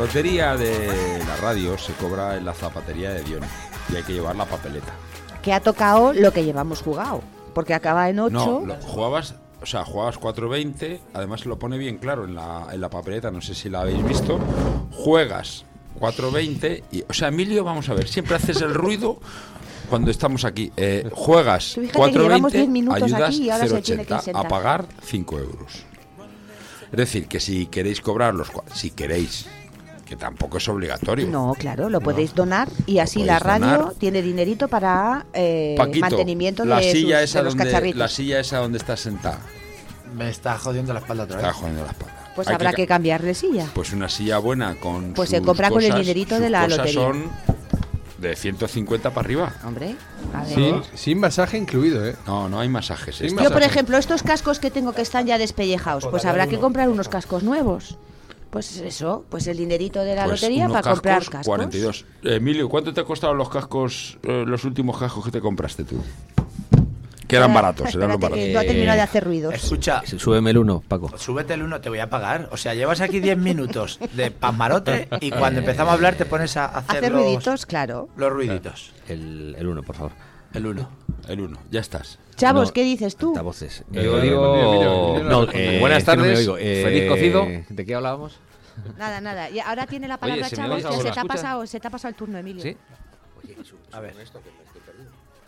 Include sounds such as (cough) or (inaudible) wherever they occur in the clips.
lotería de la radio se cobra en la zapatería de Dion y hay que llevar la papeleta. Que ha tocado lo que llevamos jugado. Porque acaba en 8. No, lo- jugabas, o sea, jugabas 4.20, además lo pone bien claro en la, en la papeleta, no sé si la habéis visto. Juegas 4.20 y, o sea, Emilio, vamos a ver, siempre haces el ruido cuando estamos aquí. Eh, juegas Tú fíjate que llevamos 10 4.20, minutos ayudas aquí y ahora se tiene que 0.80 a pagar 5 euros. Es decir, que si queréis cobrar los... Si queréis, que tampoco es obligatorio. No, claro, lo podéis donar y así la radio donar. tiene dinerito para eh, Paquito, mantenimiento la de, silla sus- esa de los donde, cacharritos. La silla esa donde estás sentada. Me está jodiendo la espalda otra vez. Está jodiendo la espalda. Pues Hay habrá que, ca- cambiar de silla. Pues una silla buena con. Pues se compra con el dinerito sus de la cosas lotería. son de 150 para arriba. Hombre, a ver. Sin, sin masaje incluido, ¿eh? No, no hay masajes. Sin Esta- Yo, por masaje. ejemplo, estos cascos que tengo que están ya despellejados, pues habrá que comprar unos cascos nuevos. Pues eso, pues el dinerito de la pues lotería para comprar cascos, cascos. 42. Emilio, ¿cuánto te ha costado los cascos, eh, los últimos cascos que te compraste tú? Que eran baratos, eran los baratos. que no ha terminado de hacer ruidos. Escucha, Súbeme el uno, Paco. súbete el uno, te voy a pagar. O sea, llevas aquí 10 minutos de pasmarote y cuando empezamos a hablar te pones a hacer, Hacer los, ruiditos, claro. los ruiditos. El, el uno, por favor. El uno. El uno, ya estás. Chavos, No, ¿qué dices tú? Altavoces. Yo eh, digo... No, no, eh, buenas es que no me tardes. oigo. Eh, Feliz cocido. ¿De qué hablábamos? Nada, nada. Y ahora tiene la palabra me Chavos, oye, que se ¿se te, ha pasado, se te ha pasado el turno, Emilio. ¿Sí? A ver.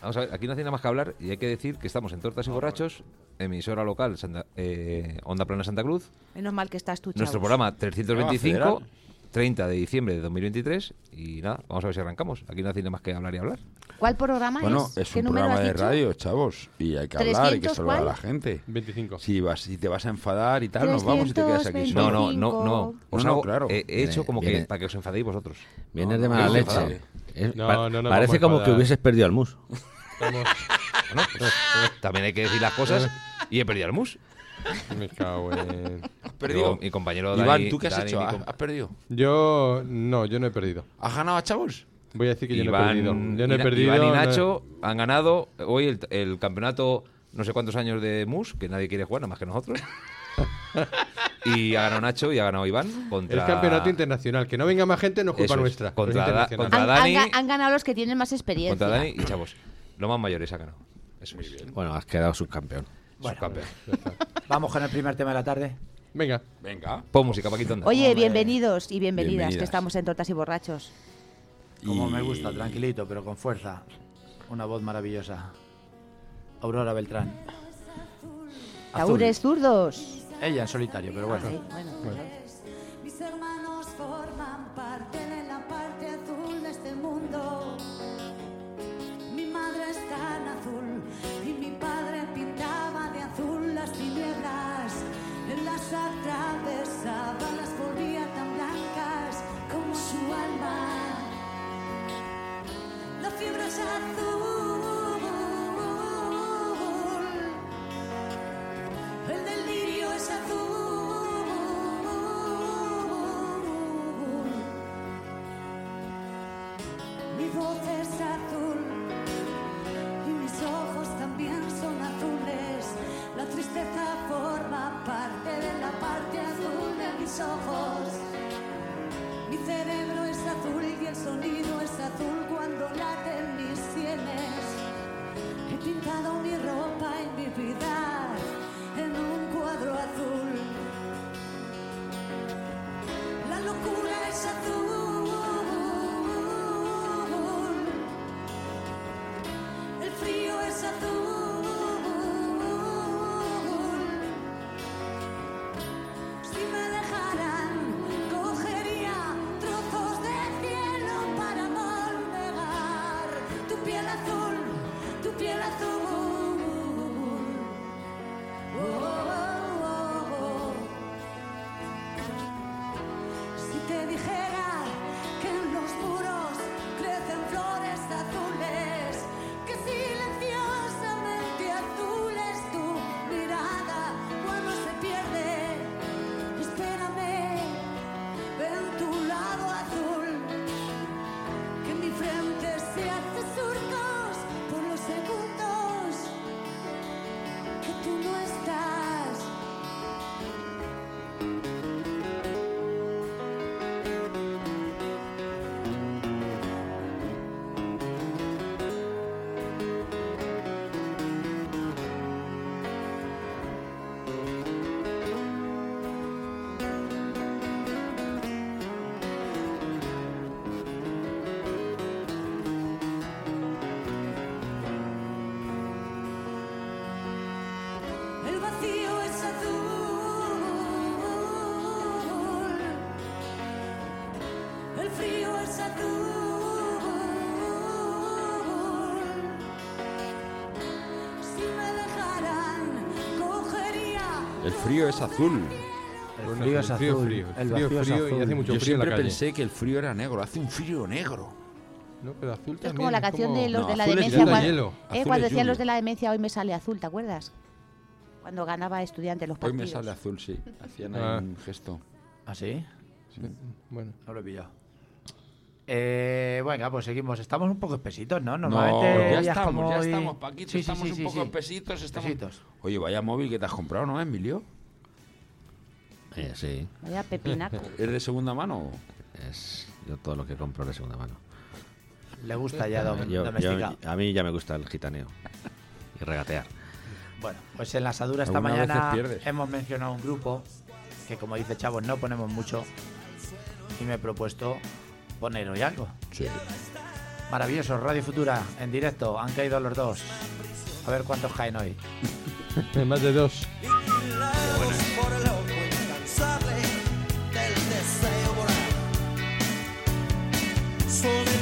Vamos a ver, aquí no hace nada más que hablar y hay que decir que estamos en Tortas y Borrachos, emisora local Santa- eh, Onda Plana Santa Cruz, Menos mal que estás tú, Chavos. nuestro programa 325, Ah, federal. 30 de diciembre de 2023 y nada, vamos a ver si arrancamos. Aquí no hace nada más que hablar y hablar. ¿Cuál programa Bueno, es? es ¿Qué un programa de dicho? radio, chavos. Y hay que hablar, hay que 300 saludar a la gente. 25. Si, vas, si te vas a enfadar y tal, nos vamos y te quedas aquí 325. No, no, no, no. Os No, no, hago- claro. he, he hecho Viene- como que viene- para que os enfadéis vosotros. Vienes de mala leche. Es- No, pa- no parece como que hubieses perdido al mus. Estamos... Bueno, pues, también hay que decir las cosas y he perdido al mus. (laughs) Me cago en... perdido. Digo, Mi compañero Iván, Dani- ¿tú qué has Dani, hecho? ¿Has, com- has perdido? Yo... No, yo no he perdido. ¿Has ganado a chavos? Voy a decir que yo no he Iván, perdido. Yo no he perdido. Iván y no he- Nacho han ganado hoy el, el campeonato no sé cuántos años de MUS, que nadie quiere jugar, nada más que nosotros. (laughs) y ha ganado Nacho y ha ganado Iván contra... El campeonato internacional. Que no venga más gente no es culpa es. nuestra. Contra Da- internacional. contra Han, han Dani- han ganado los que tienen más experiencia. Contra Dani y Chavos. Los más mayores ha ganado. Eso es. Bueno, has quedado subcampeón. Bueno, Subcampeón. (laughs) vamos con el primer tema de la tarde. Venga. Venga. Pon música, Paquito. anda. Oye, bienvenidos y bienvenidas, Bienvenidas. que estamos en Tortas y Borrachos. Como me gusta, tranquilito, pero con fuerza. Una voz maravillosa. Aurora Beltrán. Azul. Taures zurdos. Ella en solitario, pero bueno. Sí, bueno. Frío es azul. El frío es el frío, azul. frío, El frío, es frío y azul. hace mucho Yo frío en la siempre calle. pensé que el frío era negro. Hace un frío negro. No, pero azul Es también. como la canción de los No, de la azul es demencia. Cuando, Hielo. eh, Azul cuando es decían los de la demencia, hoy me sale azul, ¿te acuerdas? Cuando ganaba estudiante los Hoy partidos. me sale azul, sí. Hacían ahí Ah. un gesto. ¿Ah, sí? Bueno. No lo he pillado. Eh, venga, pues seguimos. Estamos un poco espesitos, ¿no? No, Normalmente ya es estamos, como ya hoy- estamos, Paquito. Sí, sí, estamos sí, un sí, poco sí. espesitos. Estamos... Espesitos. Oye, vaya móvil que te has comprado, ¿no, Emilio? Eh, sí, Vaya pepinaco. (laughs) ¿Es de segunda mano? es yo todo lo que compro de segunda mano. Le gusta ya dom- Yo- yo- domesticado. a mí ya me gusta el gitaneo y regatear. Bueno, pues en la asadura esta mañana hemos mencionado un grupo que, como dice Chavos, no ponemos mucho. Y me he propuesto poner hoy algo. Sí. Maravilloso, Radio Futura, en directo. Han caído los dos. A ver cuántos caen hoy. (laughs) Más de dos. soul.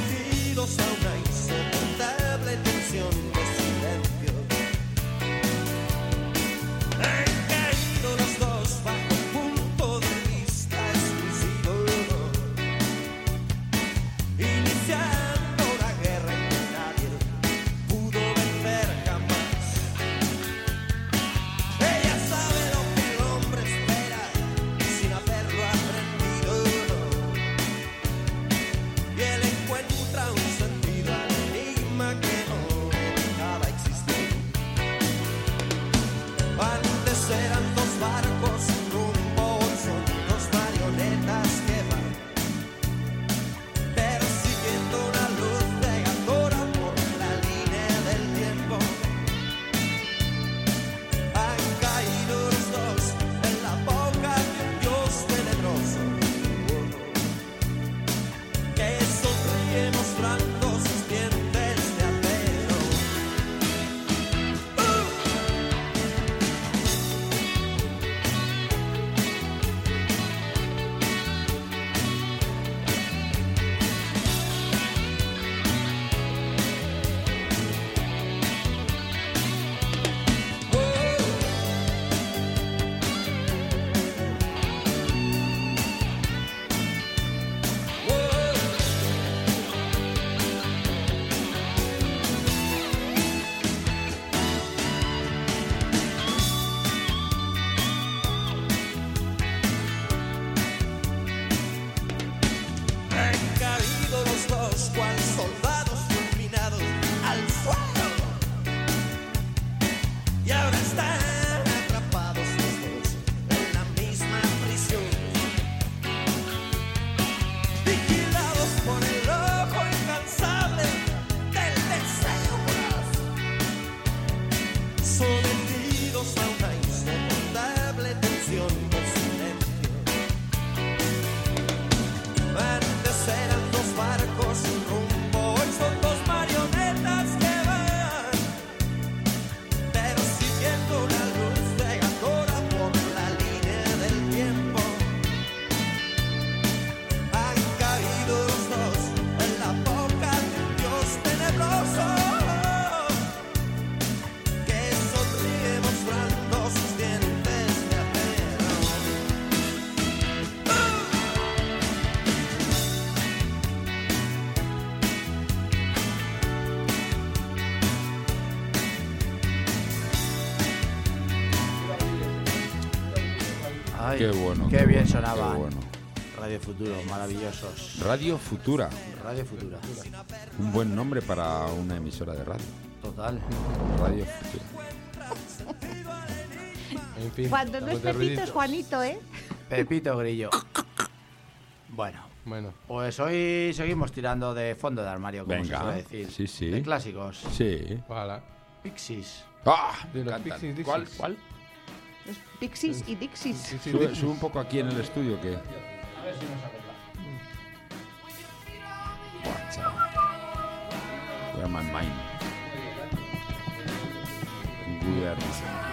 Sonaban. bueno. Radio Futuro, maravillosos. Radio Futura. Radio Futura. Un buen nombre para una emisora de radio. Total. Radio Futura. En fin. Cuando no es Pepito es. Juanito, ¿eh? Pepito Grillo. Bueno, Bueno, pues hoy seguimos tirando de fondo de armario, como Venga. se suele decir. Sí, sí. De clásicos. Sí. ojalá. Pixies. ¡Ah! De los. Pixies, ¿Cuál? ¿Cuál? Los Pixies y Dixies. Sí, sí, Sube, un poco aquí en el estudio que. Chaval. Where my mind. Where Where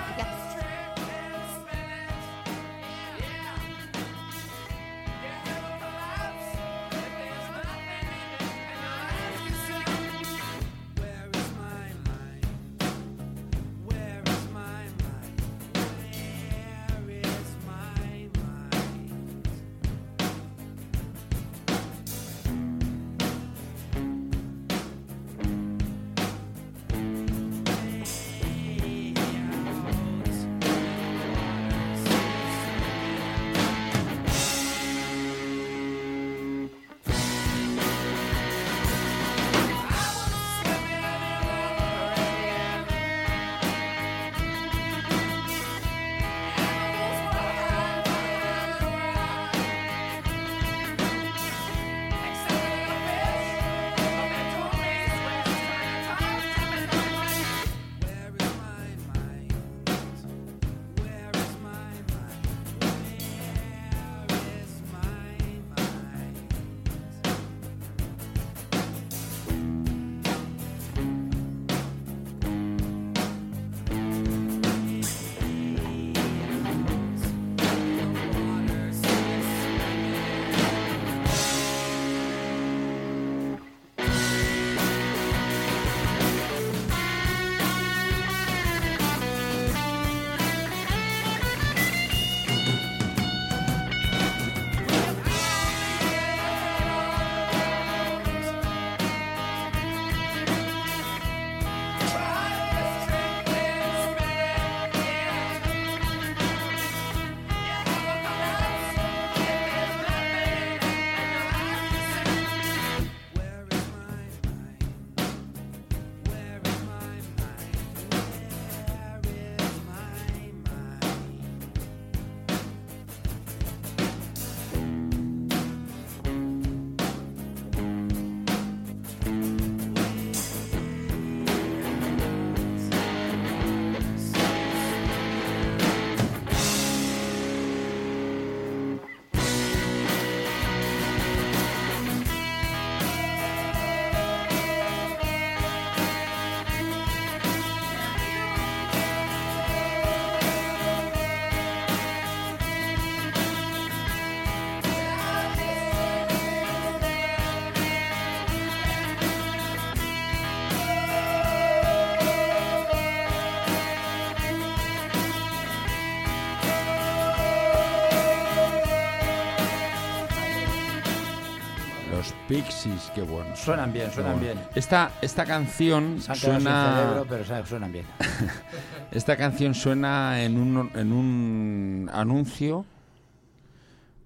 Pixies, qué bueno. Suenan bien, suenan bien. Esta, esta canción Se han suena. cerebro, pero suenan bien. (laughs) Esta canción suena en un, en un anuncio,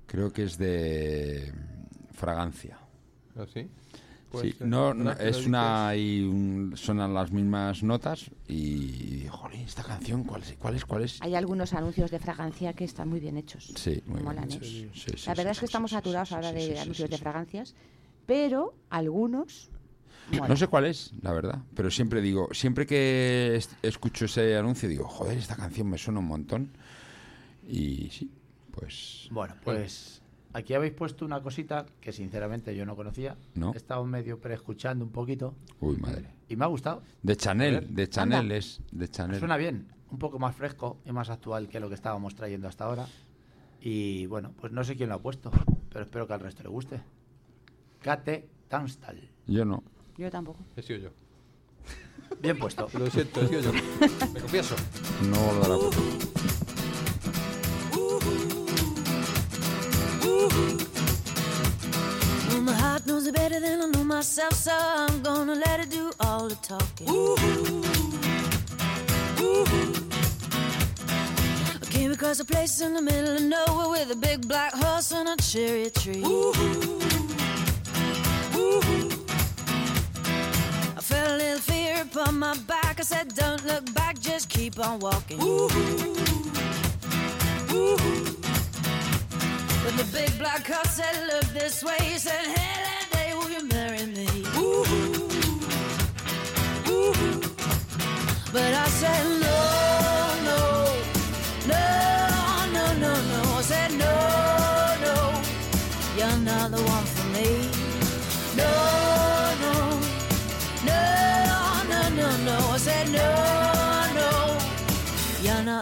creo que es de fragancia. ¿Ah, sí? Sí, ser. no, no, lo es una y un- sonan las mismas notas y jolín, esta canción cuál es, cuál es, cuál es. Hay algunos anuncios de fragancia que están muy bien hechos. Sí, muy bien Molan, hechos. ¿eh? Sí, sí, La verdad sí, es que sí, estamos saturados sí, ahora sí, de anuncios sí, de sí. fragancias, pero algunos. No sé cuál es, la verdad, pero siempre digo, siempre que es- escucho ese anuncio digo, joder, esta canción me suena un montón. Y sí, pues Bueno, pues aquí habéis puesto una cosita que sinceramente yo no conocía. No. He estado medio preescuchando un poquito uy, madre. y me ha gustado. De Chanel, de Chanel Anda. es de Chanel. Suena bien, un poco más fresco y más actual que lo que estábamos trayendo hasta ahora. Y bueno, pues no sé quién lo ha puesto, pero espero que al resto le guste. Kate Tanstal. Yo no. Yo tampoco. He sido yo. Bien puesto. Lo siento, he sido yo. Me confieso. No volverá a Well, my heart knows it better than I know myself, so I'm gonna let it do all the talking. I came across a place in the middle of nowhere with a big black horse and a cherry tree. I felt a little fear upon my back. I said, Don't look back, just keep on walking. Ooh. Ooh. When the big black car said, look this way, he said, hey, that day, will you marry me? Ooh. Ooh. But I said,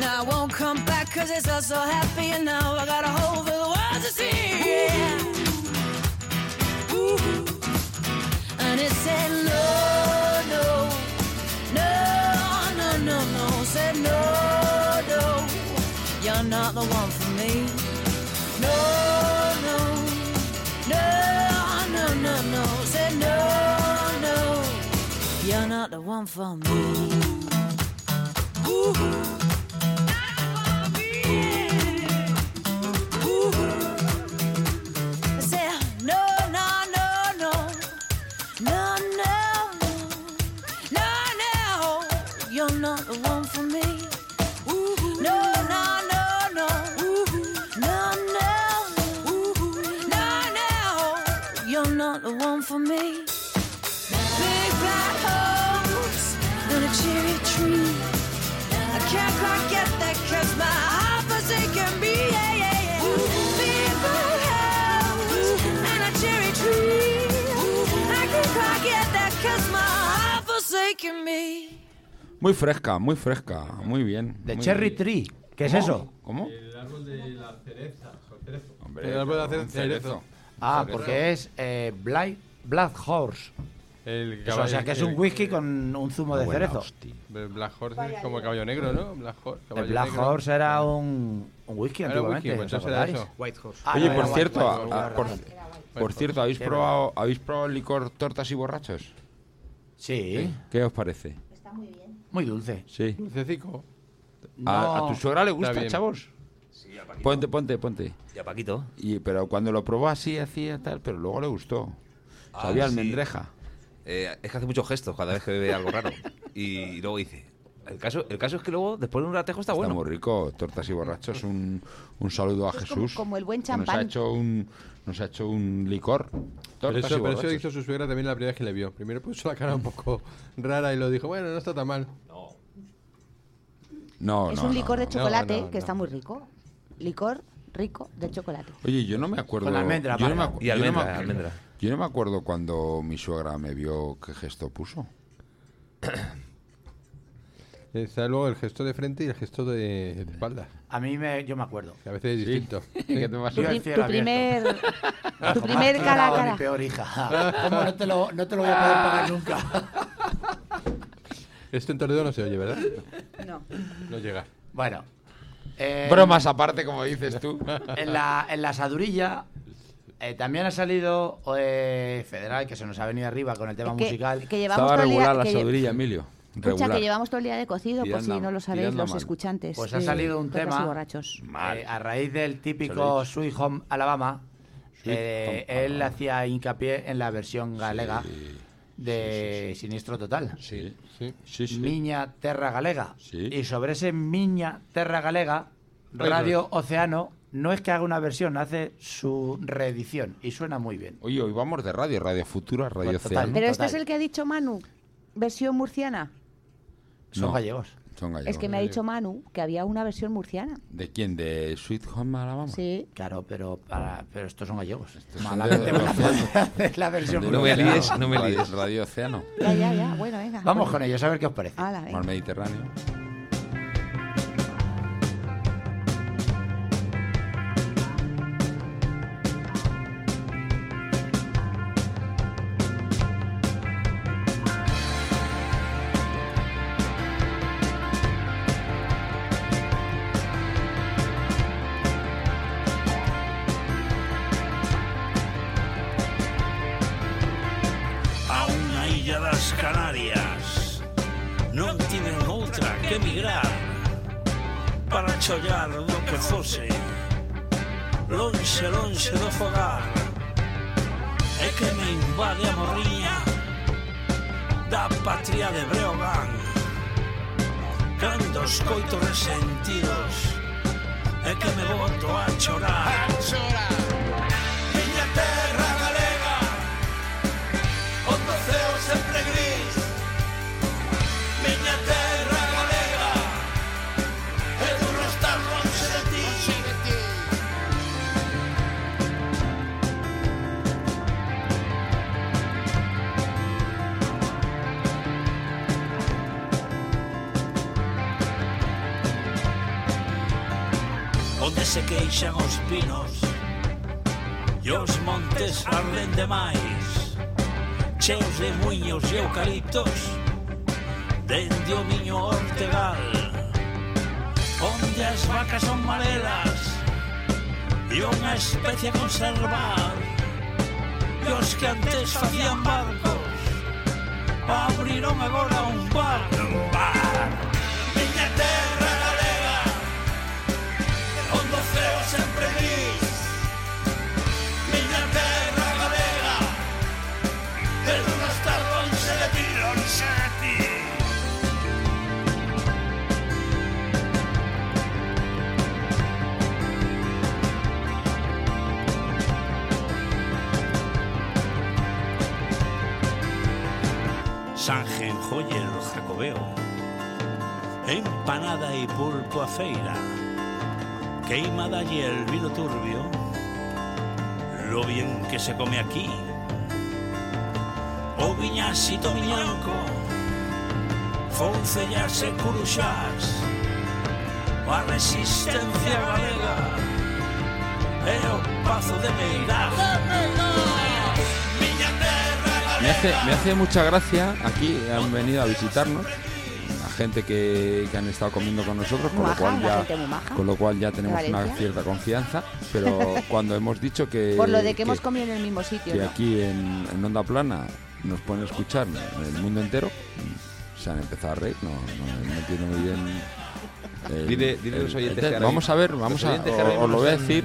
Now I won't come back cause it's all so happy and now I got a hole for the world to see. Yeah. Ooh. And it said no, no, no, no, no, no. Said no, no, you're not the one for me. No, no, no, no, no, no. Said no, no, you're not the one for me. Ooh. Muy fresca, muy fresca, muy bien. De muy Cherry bien. Tree. ¿Qué es ¿Cómo? eso? ¿Cómo? El árbol de la cereza. o cerezo. Hombre, el árbol de la un cereza. cerezo. Ah, Cerezo. porque es eh, Black, Black Horse. El Eso, o caballo- sea, que es un el- whisky con un zumo de cerezo. hostia. El Black Horse es como caballo negro, ¿no? Black Horse. El caballo Black negro. Horse era un, un whisky Era antiguamente. whisky, pues. White Horse. Ah, Oye, no, por cierto, White a- Horse, a- verdad. por, por cierto, ¿habéis probado, ¿habéis probado el licor tortas y borrachos? Sí, ¿Qué os parece? muy dulce. Sí. Dulcecico. ¿A, a tu suegra le gusta, chavos? Ponte, ponte, ponte. Ya, Paquito. Y, pero cuando lo probó así, hacía tal, pero luego le gustó. Sabía Ah, sí. almendreja. Eh, es que hace muchos gestos cada vez que bebe algo raro. Y luego dice. El caso, el caso es que luego, después de un ratejo, está Está bueno. muy rico, tortas y borrachos. Un, un saludo a Es como- Jesús. como el buen que Nos ha champán. hecho un, nos ha hecho un licor. Pero Tortas eso, y pero eso hizo su suegra también la primera vez que le vio. Primero puso la cara un poco rara y lo dijo, bueno, no está tan mal. No, es no, un no, licor de no. chocolate no, no. que está muy rico. Licor rico de chocolate. Oye, yo no me acuerdo. Con almendra, yo, no me acu- Y yo no me almendra, almendra. yo no me acuerdo cuando mi suegra me vio qué gesto puso. (coughs) Está luego el gesto de frente y el gesto de, de espalda. A mí me, yo me acuerdo. Que a veces es distinto. (laughs) ¿Qué te pasó? Tu, cielo tu primer, (laughs) tu Como primer cara a cara. Mi peor hija. (laughs) ¿Cómo no te lo, no te lo voy a poder pagar nunca? Esto en Toledo no se oye, ¿verdad? No. No llega. Bueno. eh, Bromas aparte, como dices tú. En la, en la asadurilla eh, también ha salido eh, Federal, que se nos ha venido arriba con el tema Es que, musical. que llevamos Estaba regular la que lle- sabiduría, Emilio. Escucha, que llevamos todo el día de cocido, por si no lo sabéis, los mal. escuchantes. Pues ha de salido un tema borrachos. eh, a raíz del típico Sweet Home Alabama. Sweet eh, Home él Alabama. hacía hincapié en la versión galega Sí, de Siniestro Total. sí, Sí. sí, sí. Miña Terra Galega. Sí. Y sobre ese Miña Terra Galega, Radio Océano no es que haga una versión, hace su reedición y suena muy bien. Oye, hoy vamos de radio, Radio Futura, Radio Pues total. Océano. Pero este Total. es el que ha dicho Manu, versión murciana. Son No. gallegos. Son gallegos. Es que me ha dicho Manu que había una versión murciana. ¿De quién? ¿De Sweet Home Alabama? Sí. Claro, pero, para, pero estos son gallegos. son Malamente de- van a poder hacer la versión No me murciana. líes, no me líes. Radio Océano, Ya, ya, ya. Bueno, venga. Vamos con ellos, a ver qué os parece. Hala, venga. Mar Mediterráneo. ollar do que fose Lonxe, lonxe do fogar. E que me invade a morriña Da patria de Breogán. Cando escoito resentidos E que me boto a chorar. A chorar. baixan os pinos E os montes arden demais Cheos de muños e eucaliptos Dende o miño ortegal Onde as vacas son marelas E unha especie a conservar E os que antes facían barcos Abriron agora un bar acolle no Jacobeo Empanada e pulpo a feira. Queimada e el vino turbio. Lo bien que se come aquí. O viñasito miñanco Foncellas e curuxás A resistencia galega E o pazo de Meirás Me hace, me hace mucha gracia, aquí han venido a visitarnos la gente que, que han estado comiendo con nosotros, con lo cual ya, con lo cual ya tenemos una cierta confianza, pero (laughs) cuando hemos dicho que, Por lo de que, que- hemos comido en el mismo sitio. que ¿no? aquí en, en Onda Plana nos pueden escuchar en el mundo entero, se han empezado a reír, no, no, no entiendo muy bien. el- Dile- dile a los oyentes el- que ahora vamos a ver, los vamos a, o- os lo voy a decir.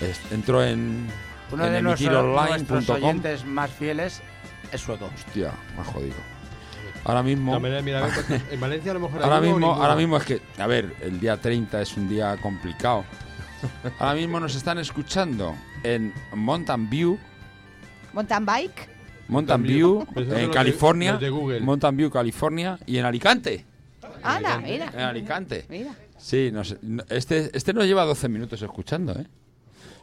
Es- entro en, Uno en de nuestros, nuestros emitironline.com. oyentes más fieles es sueco. Hostia, me ha jodido. Ahora mismo. No, mira, mira, a ver, (laughs) pues, en Valencia a lo mejor Ahora mismo, ahora mismo es que, a ver, el día 30 es un día complicado. Ahora mismo nos están escuchando en Mountain View, Mountain bike. Mountain View, en California, los de Google. Mountain View, California y en Alicante. Anda, En mira. Alicante. Mira. Sí, no sé, este, este nos lleva 12 minutos escuchando, ¿eh?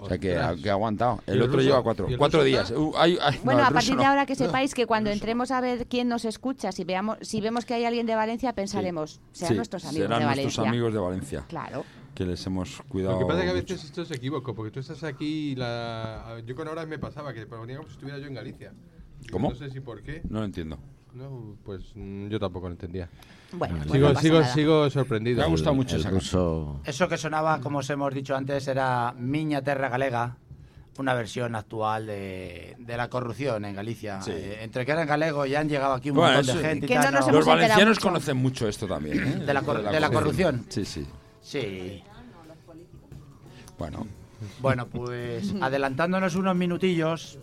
O sea que, ha- que ha aguantado. ¿Y El el otro ruso? lleva cuatro, ¿Y el cuatro días. Uh, hay- hay- no, Bueno, a partir de no. ahora que (laughs) sepáis que cuando entremos a ver quién nos escucha, si veamos, si vemos que hay alguien de Valencia, pensaremos, serán Sí, nuestros amigos serán de nuestros Valencia. amigos de Valencia. Claro. Que les hemos cuidado. Lo que pasa es que a mucho. veces esto es equívoco, porque tú estás aquí y la... yo con horas me pasaba que ponía como si estuviera yo en Galicia. ¿Cómo? No sé si por qué. No lo entiendo. No, pues mm, yo tampoco lo entendía. Bueno, pues sigo, no sigo, nada. sigo sorprendido. Me ha gustado El- mucho el esa ruso- Eso que sonaba, como os hemos dicho antes, era Miña Terra Galega, una versión actual de, de la corrupción en Galicia. Eh, entre que eran galegos y han llegado aquí un Bueno, montón de gente. y tal, no nos no- hemos Los valencianos mucho. conocen mucho esto también, ¿eh? De la cor- de la corrupción. Sí, sí. Sí. Bueno, Bueno, pues (laughs) adelantándonos unos minutillos,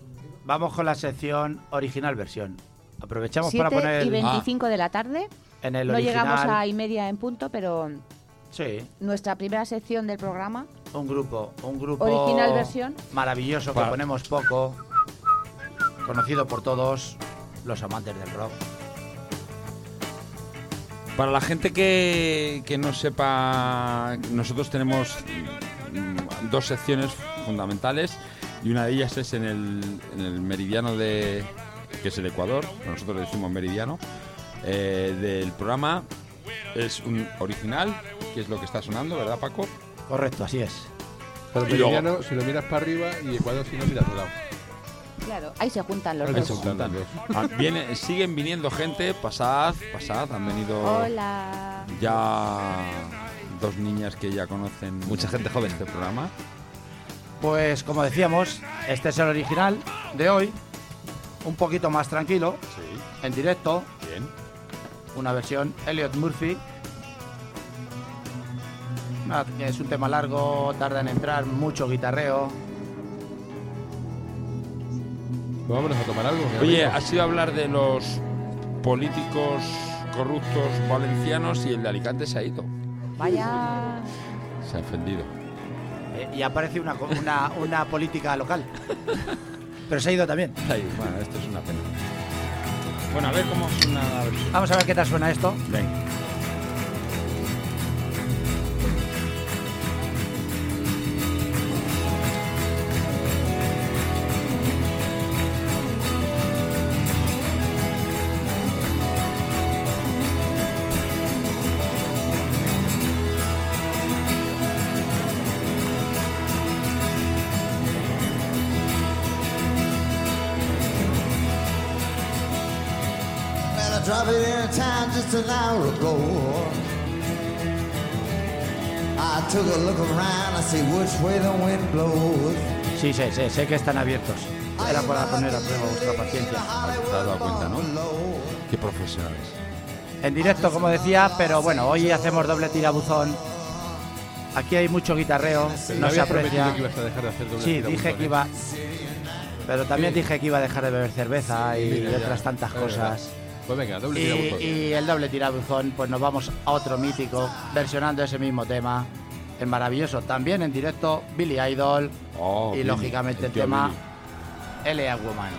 vamos con la sección original versión. Aprovechamos para 7 poner y 25 de la tarde. En el No original. llegamos a y media en punto, pero Sí, nuestra primera sección del programa, un grupo, un grupo Original versión. maravilloso que ponemos poco, conocido por todos los amantes del rock. para la gente que, que no sepa, nosotros tenemos mm, dos secciones fundamentales y una de ellas es en el, en el meridiano de que es el Ecuador, nosotros le decimos meridiano, eh, del programa. Es un original, que es lo que está sonando, ¿verdad, Paco? Correcto, así es. Pero Y luego- Meridiano, si lo miras para arriba y Ecuador si lo miras al lado. claro, ahí se juntan los Ahí dos. se juntan los dos. Ah, viene, siguen viniendo gente, pasad, pasad, han venido Hola. ya dos niñas que ya conocen Mucha gente joven. este programa. Pues como decíamos, este es el original de hoy, un poquito más tranquilo, en directo, Bien. Una versión. Elliot Murphy. Nada, Es un tema largo, tarda en entrar, mucho guitarreo. Pues vámonos a tomar algo. Oye, amigo. ha sido hablar de los políticos corruptos valencianos y el de Alicante se ha ido. Vaya. Se ha ofendido. Eh, y aparece una, una, una política local. (laughs) Pero se ha ido también. Ahí, bueno, esto es una pena. Bueno, a ver cómo suena la versión. Vamos a ver qué tal suena esto. Venga. I took a look around, I see which way the wind blows. Sí, sé, sé, sé que están abiertos. Era para poner a prueba vuestra paciencia. Te has dado cuenta, ¿no? Qué profesionales. En directo, como decía, pero bueno, hoy hacemos doble tirabuzón. Aquí hay mucho guitarreo, Pero no se aprecia. que ibas a dejar de hacer doble Sí, tirabuzón, dije que ¿eh? iba. Pero también dije que iba a dejar de beber cerveza y Mira, otras tantas Es verdad. Pues venga, doble Y, tirabuzón. y el doble tirabuzón, pues nos vamos a otro mítico, versionando ese mismo tema. El maravilloso, también en directo, Billy Idol. Oh, y Billy, lógicamente el tema Billy. L.A. Woman.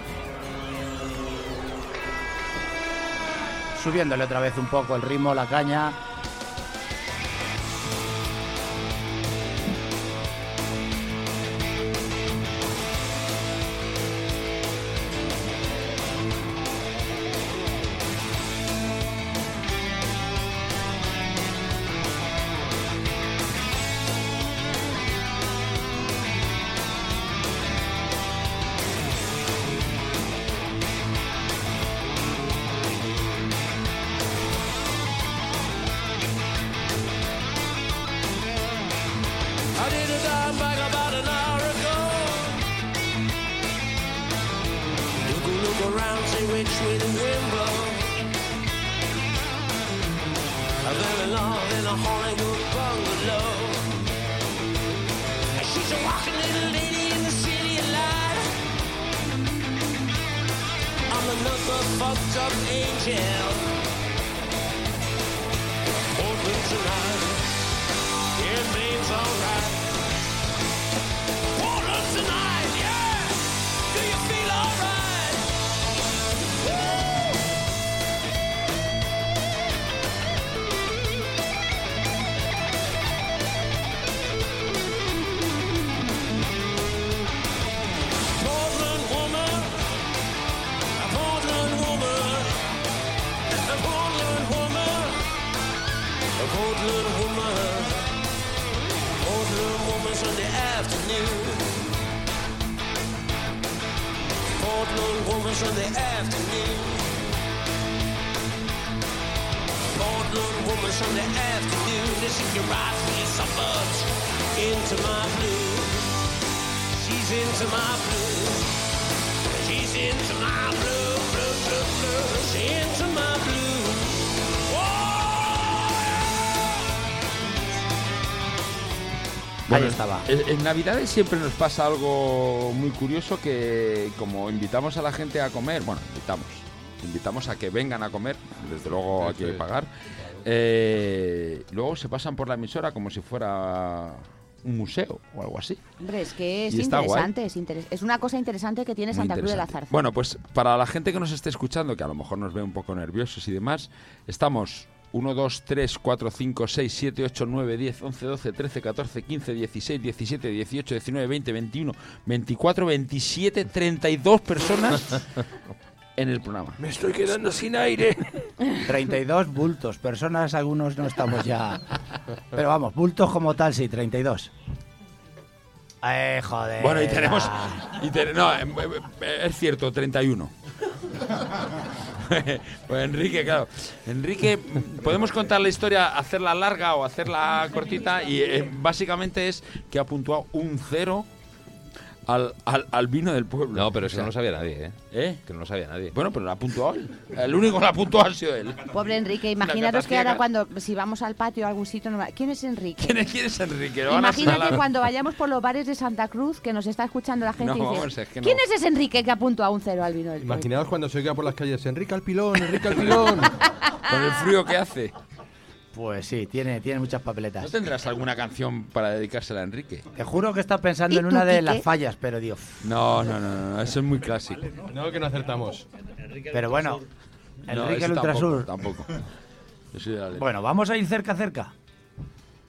Subiéndole otra vez un poco el ritmo, la caña. Portland woman Sunday afternoon. Portland woman Sunday afternoon. Suburbs into my blue. She's into my blue. She's into my blue, blue, blue, blue. She's into Ahí estaba. En, en Navidades siempre nos pasa algo muy curioso que como invitamos a la gente a comer, bueno, invitamos, invitamos a que vengan a comer, desde luego hay que pagar, eh, luego se pasan por la emisora como si fuera un museo o algo así. Hombre, es que es interesante, es, interes- es una cosa interesante que tiene Muy Santa Cruz de la. Zarza. Bueno, pues para la gente que nos esté escuchando, que a lo mejor nos ve un poco nerviosos y demás, estamos 1, 2, 3, 4, 5, 6, 7, 8, 9, 10, 11, 12, 13, 14, 15, 16, 17, 18, 19, 20, 21, 24, 27, 32 personas en el programa. Me estoy quedando sin aire. 32 bultos, personas, algunos no estamos ya. Pero vamos, bultos como tal, sí, 32. Eh, joder. Bueno, y tenemos... y te- no, eh, eh, es cierto, 31. (laughs) pues Enrique, claro. Enrique, podemos contar la historia, hacerla larga o hacerla cortita y eh, básicamente es que ha puntuado un cero al, al, al vino del pueblo. No, pero O eso sea, no lo sabía nadie, ¿eh? ¿Eh? Que no lo sabía nadie. Bueno, pero lo ha puntuado él. El único que lo ha puntuado ha sido él. Pobre Enrique, imaginaros que ahora cuando, si vamos al patio o a algún sitio, no va- ¿quién es Enrique? ¿Quién es, quién es Enrique? Lo van a Imagínate cuando vayamos por los bares de Santa Cruz que nos está escuchando la gente No, y dice, vamos, es que no. ¿quién es ese Enrique que apuntó a un cero al vino del pueblo? Imaginaos cuando se oiga por las calles Enrique al pilón, Enrique al pilón. (laughs) Con el frío que hace. Pues sí, tiene, tiene muchas ¿No papeletas. tendrás alguna canción para dedicársela a Enrique? Te juro que estaba pensando ¿Y en una de las fallas, pero digo, No, no, no, no, no, eso es muy clásico. No, que no acertamos. pero bueno, No, Enrique el Ultrasur. Tampoco. Bueno, vamos a ir cerca, cerca.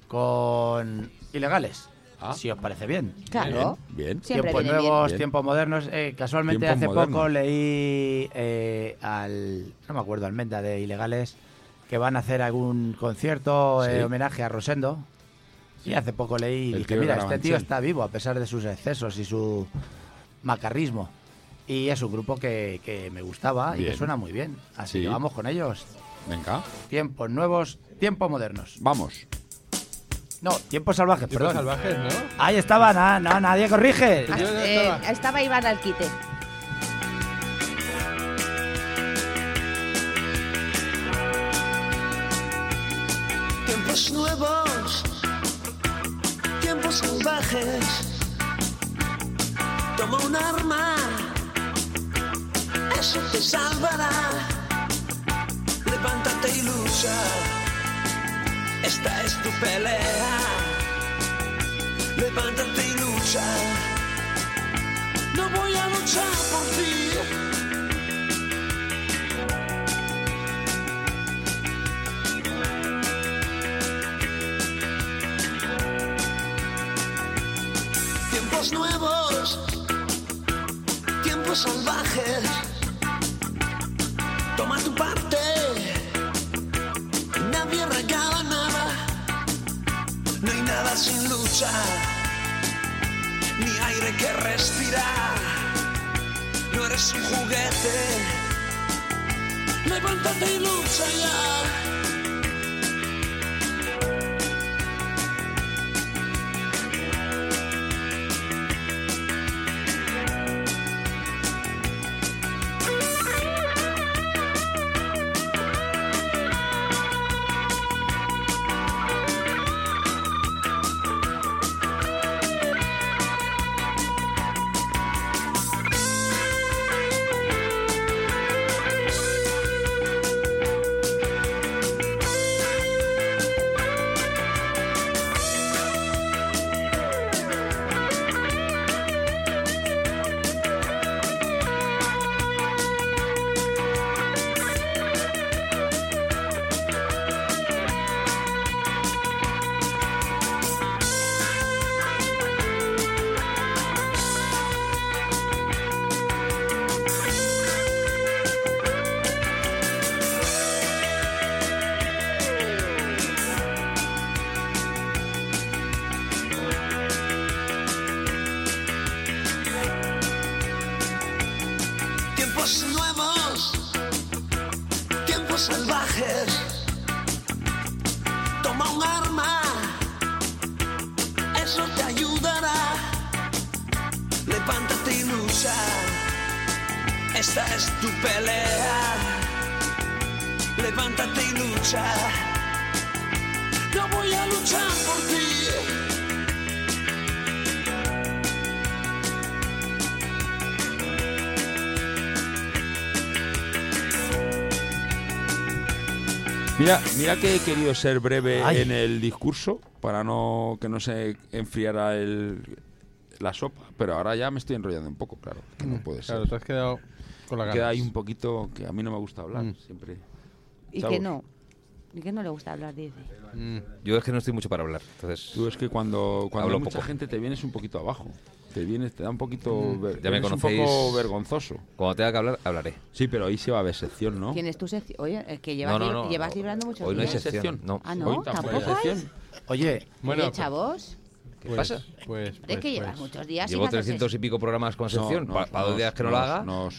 Con ilegales. Ah. Si os parece bien. Claro. Bien. Siempre tiempos bien. nuevos, Bien. tiempos modernos. Eh, casualmente Tiempos hace modernos. poco leí eh, al, no me acuerdo, Almenda de Ilegales, que van a hacer algún concierto, eh, Sí. homenaje a Rosendo. Y hace poco leí y dije, mira, este tío está vivo a pesar de sus excesos y su macarrismo. Y es un grupo que, que me gustaba y que suena muy bien. Así Sí. que vamos con ellos. Venga, Tiempos nuevos, tiempos modernos. vamos. No, tiempos salvajes, perdón. salvajes, ¿no? Ahí estaba, na- na- nadie corrige. Eh, estaba. estaba Iván al Toma un arma, eso te salvará. Levántate y lucha, esta es tu pelea. Levántate y lucha, no voy a luchar por ti. Tiempos nuevos, tiempos salvajes. Toma tu parte, nadie regala nada. No hay nada sin lucha, ni aire que respirar. No eres un juguete, levántate y lucha ya. Mira, mira que he querido ser breve Ay. en el discurso para no que no se enfriara el, la sopa, pero ahora ya me estoy enrollando un poco, claro, que no puede ser. Claro, te has quedado con la Queda ahí un poquito que a mí no me gusta hablar Mm. siempre. Y Chavos. que no. Y que no le gusta hablar, dice. Mm. Yo es que no estoy mucho para hablar. Entonces, Tú es que cuando, cuando hay mucha poco. gente te vienes un poquito abajo. Te vienes, te da un poquito. ver- Ya me conocéis. Un poco vergonzoso. cuando tenga que hablar, hablaré. Sí, pero ahí sí va a haber sección, ¿no? Tienes tu sección. Oye, es que llevas, No, no, no, llevas no. librando muchos Hoy no hay sección. No. Ah, no, Hoy tampoco tampoco hay. sección. Oye, Bueno, Oye, chavos, ¿Qué pues, pasa? Pues, ¿de pues, que llevas pues. muchos días Llevo hacer 300 y pico programas con sección. No, ¿Para dos días que no lo haga? Nos,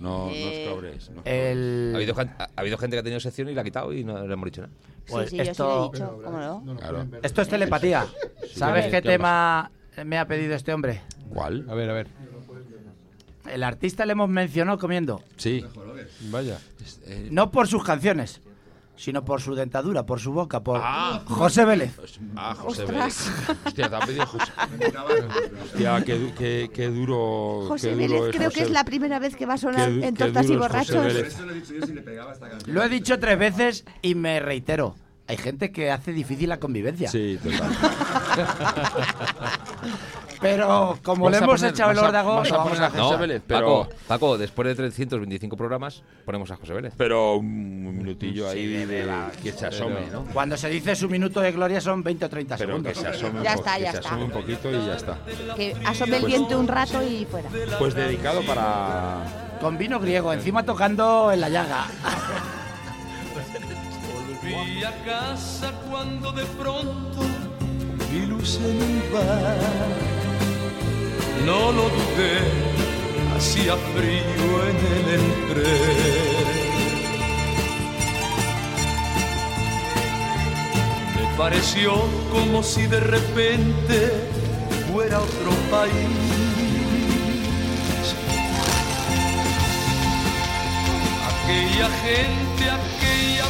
no, Eh, nos cabres. nos el... Ha habido, ha habido gente que ha tenido sección y la ha quitado y no le hemos dicho nada. Pues sí, sí, esto- yo sí lo he dicho. ¿Cómo no? cabres. Claro. Esto es telepatía. ¿Sabes ¿qué tema me ha pedido este hombre? ¿Cuál? A ver, a ver. El artista le hemos mencionado comiendo. Sí. Vaya. Eh, No por sus canciones, sino por su dentadura, por su boca, por Ah. José Vélez. Ah, José Ostras. Vélez. Hostia, te ha pedido José. Hostia, qué, qué- qué duro. José qué duro Vélez creo José que es la primera vez que va a sonar en tortas y borrachos. Lo he dicho tres veces y me reitero. Hay gente que hace difícil la convivencia. Sí, total. (laughs) Pero como le hemos poner- echado el órdago, a vamos a. José No, Vélez, pero- Paco, Paco, después de 325 programas, ponemos a José Vélez. Pero un minutillo ahí Sí, de, de la- que se asome, ¿no? Cuando se dice su minuto de gloria son 20 o 30 Pero segundos. que se asome, Ya po- está, que ya se está. asome un poquito y ya está. Que asome el Pues- viento un rato y fuera. Pues dedicado para. Con vino griego, encima tocando en la llaga. Volví a casa cuando de pronto vi luz en un bar. No lo dudé, hacía frío en el entré. Me pareció como si de repente fuera otro país. Aquella gente, aquella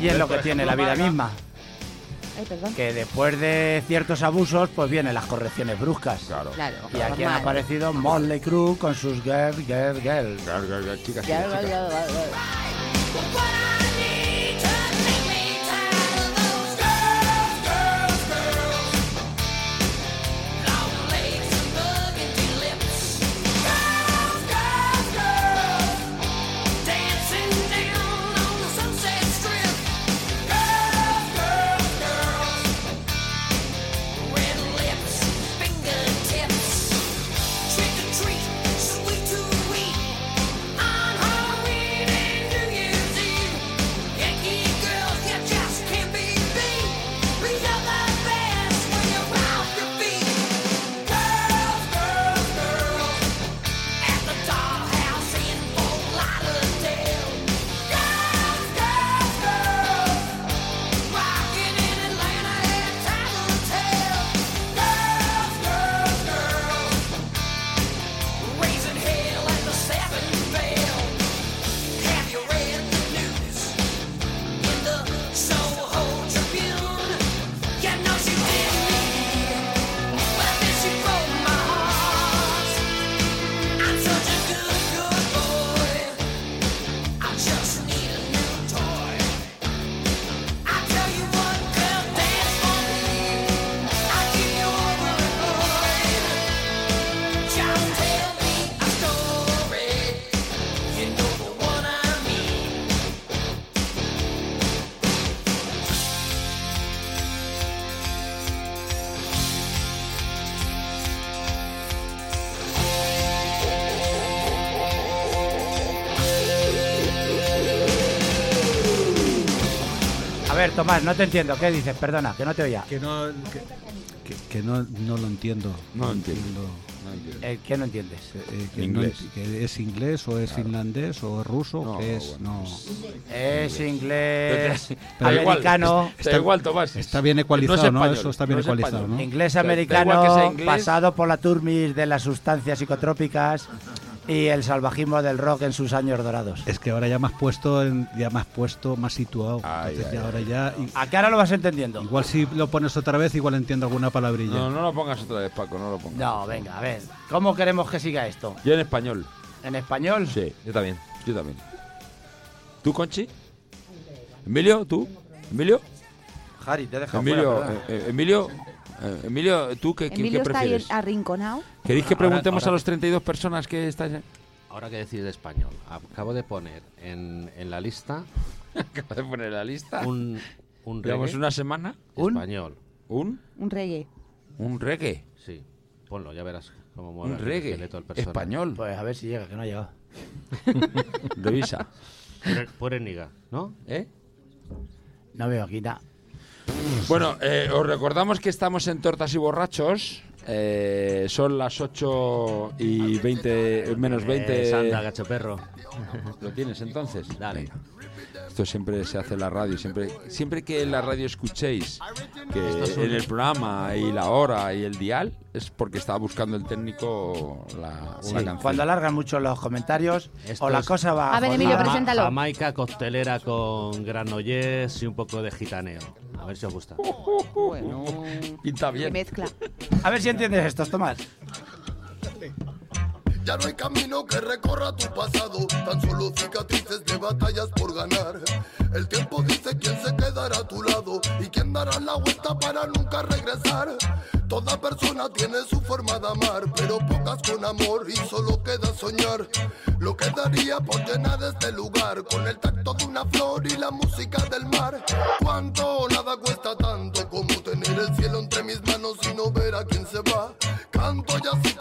Y es lo que tiene la vida misma. Ay, perdón. Que después de ciertos abusos, pues vienen las correcciones bruscas. Claro. Claro. Y aquí han normal. aparecido Motley Crue con sus girl, girl, girl. Chicas, Ya, chicas, ya, chicas. ya, ya, ya. Sweet Tomás, no te entiendo. ¿Qué dices? Perdona, que no te oía. Que no, que, que- que no, no lo entiendo. No entiendo. No entiendo. Eh, ¿Qué no entiendes? Eh, que, Inglés. que es inglés o es finlandés o es ruso, No, que es bueno, no. Es inglés, igual, americano. Da igual, Tomás. Está bien No es ecualizado, ¿no? español, Eso está bien no es ecualizado, español. ¿no? Inglés americano, inglés. pasado por la turmis de las sustancias psicotrópicas y el salvajismo del rock en sus años dorados. Es que ahora ya más puesto, en- ya más puesto, más situado. Ay, Entonces ay, ya ay. ahora ya ¿A qué ahora lo vas entendiendo? igual si lo pones otra vez igual entiendo alguna palabrilla. No, no lo pongas otra vez, Paco, no lo pongas. No, venga, a ver. ¿Cómo queremos que siga esto? Yo en español. ¿En español? Sí, Yo también. yo también. ¿Tú, Conchi? ¿Emilio? ¿Tú? ¿Emilio? Jari, te he dejado Emilio, fuera, eh, eh, Emilio, eh, Emilio, ¿tú qué, qué- qué Emilio está ahí prefieres? arrinconado. ¿Queréis que Ahora- preguntemos ahora- a los 32 personas que están Ahora que decir de español, acabo de poner en, en la lista (laughs) Acabo de poner la lista. un, un Llevamos reggae una semana. ¿Un? español. ¿Un? Un reggae. Un reggae. Sí, ponlo, ya verás cómo mola. Un el reggae. personaje. Español. Pues a ver si llega, que no ha llegado. (laughs) Revisa. (laughs) Pure, pure niga, ¿no? ¿Eh? No veo aquí nada. Bueno, eh, os recordamos que estamos en Tortas y Borrachos. Eh, son las 8 y 20, menos 20. Eh, Santa, gachoperro. ¿Lo tienes entonces? Dale. Venga. Esto siempre se hace en la radio. Siempre, siempre que en la radio escuchéis que en el programa y la hora y el dial es porque estaba buscando el técnico la, Sí, una canción. cuando alargan mucho los comentarios Esto o la es- cosa va A ver, Emilio, preséntalo. Jamaica costelera con granollers y un poco de gitaneo. A ver si os gusta. Bueno, (laughs) Pinta bien. mezcla. A ver si entiendes esto, Tomás. Ya no hay camino que recorra tu pasado, tan solo cicatrices de batallas por ganar. El tiempo dice quién se quedará a tu lado y quién dará la vuelta para nunca regresar. Toda persona tiene su forma de amar, pero pocas con amor y solo queda soñar. Lo que daría por llenar este lugar con el tacto de una flor y la música del mar. Cuánto nada cuesta tanto como tener el cielo entre mis manos y no ver a quién se va. Canto ya se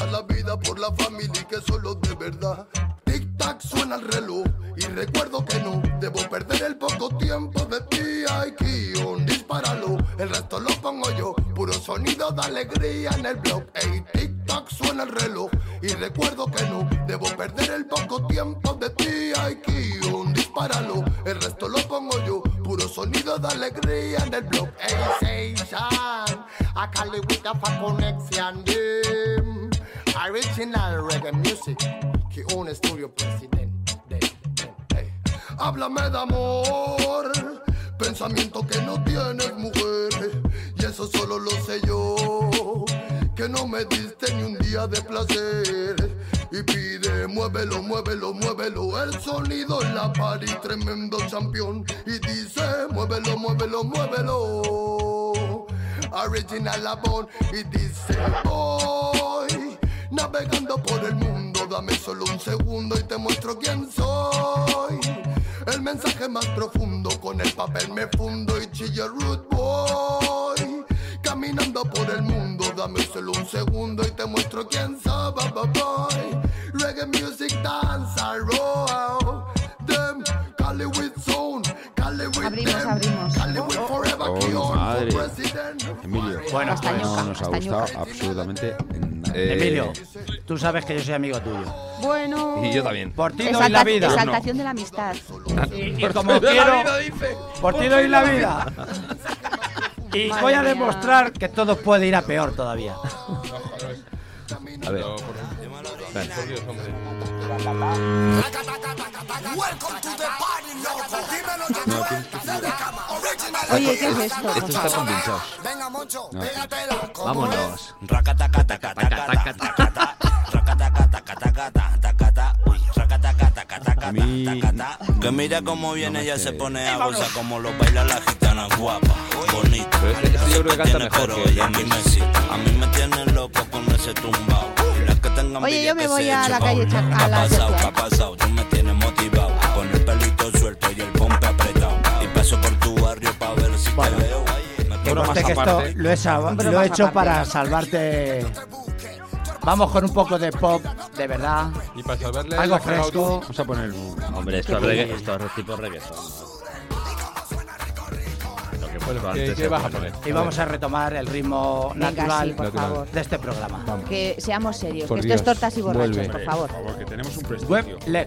a la vida por la familia y que solo de verdad. Tic tac suena el reloj y recuerdo que no debo perder el poco tiempo de ti. Ay, Kion, dispáralo, el resto lo pongo yo. Puro sonido de alegría en el blog. Ey, tic tac suena el reloj y recuerdo que no debo perder el poco tiempo de ti. Ay, Kion, dispáralo, el resto lo pongo yo. Puro sonido de alegría en el blog. Ey, Cali with a fa connection, them. Original reggae music, que un estudio presidente. Háblame de amor, pensamiento que no tienes mujer, y eso solo lo sé yo, que no me diste ni un día de placer. Y pide, muévelo, muévelo, muévelo, el sonido en la party, tremendo campeón. Y dice, muévelo, muévelo, muévelo. Original Labón y dice, voy navegando por el mundo, dame solo un segundo y te muestro quién soy. El mensaje más profundo, con el papel me fundo y chilla root boy. Caminando por el mundo, dame solo un segundo y te muestro quién soy. Bye. Reggae music dance, I roll. Abrimos, abrimos. Forever, Oh, Kion madre. Emilio, Bueno, no nos ha gustado absolutamente nada. Eh, Emilio, tú sabes que yo soy amigo tuyo. Bueno. Y yo también. Por ti doy la vida. Exaltación de la amistad. Y, y como quiero, por ti doy la vida. Y Madre voy a mía. demostrar que todo puede ir a peor todavía. (laughs) A ver. No, por, Dale. por Dios, hombre. Oye, ¿qué es esto? Esto está compinchado. Venga, Moncho, No. pégatela. Vámonos. Que mira cómo viene, ella se pone a gozar como lo baila la gitana guapa, bonita. Pero este, este yo creo que canta Tiene, mejor pero que ella a mí me excita. A mí me tiene loco con ese tumbao. Tengan Oye, yo me voy se a la calle me tienes motivado con el pelito suelto y el pompe apretado. Y paso por tu barrio pa' ver si Bueno. te veo. Que Bromas conste que esto lo he, lo he hecho para salvarte. Vamos con un poco de pop, de verdad. Y para salvarle Algo fresco. vamos a poner un... Hombre, esto es, regga- esto es tipo reggaeton. Lo que Bueno, puesto ¿qué, antes qué es vas a bueno. poner? Y vamos a retomar el ritmo Venga, natural sí, por Natural. favor. de este programa. Que seamos serios, Por que esto es tortas y borrachos, vuelve. por favor. Por favor, que tenemos un prestigio. Web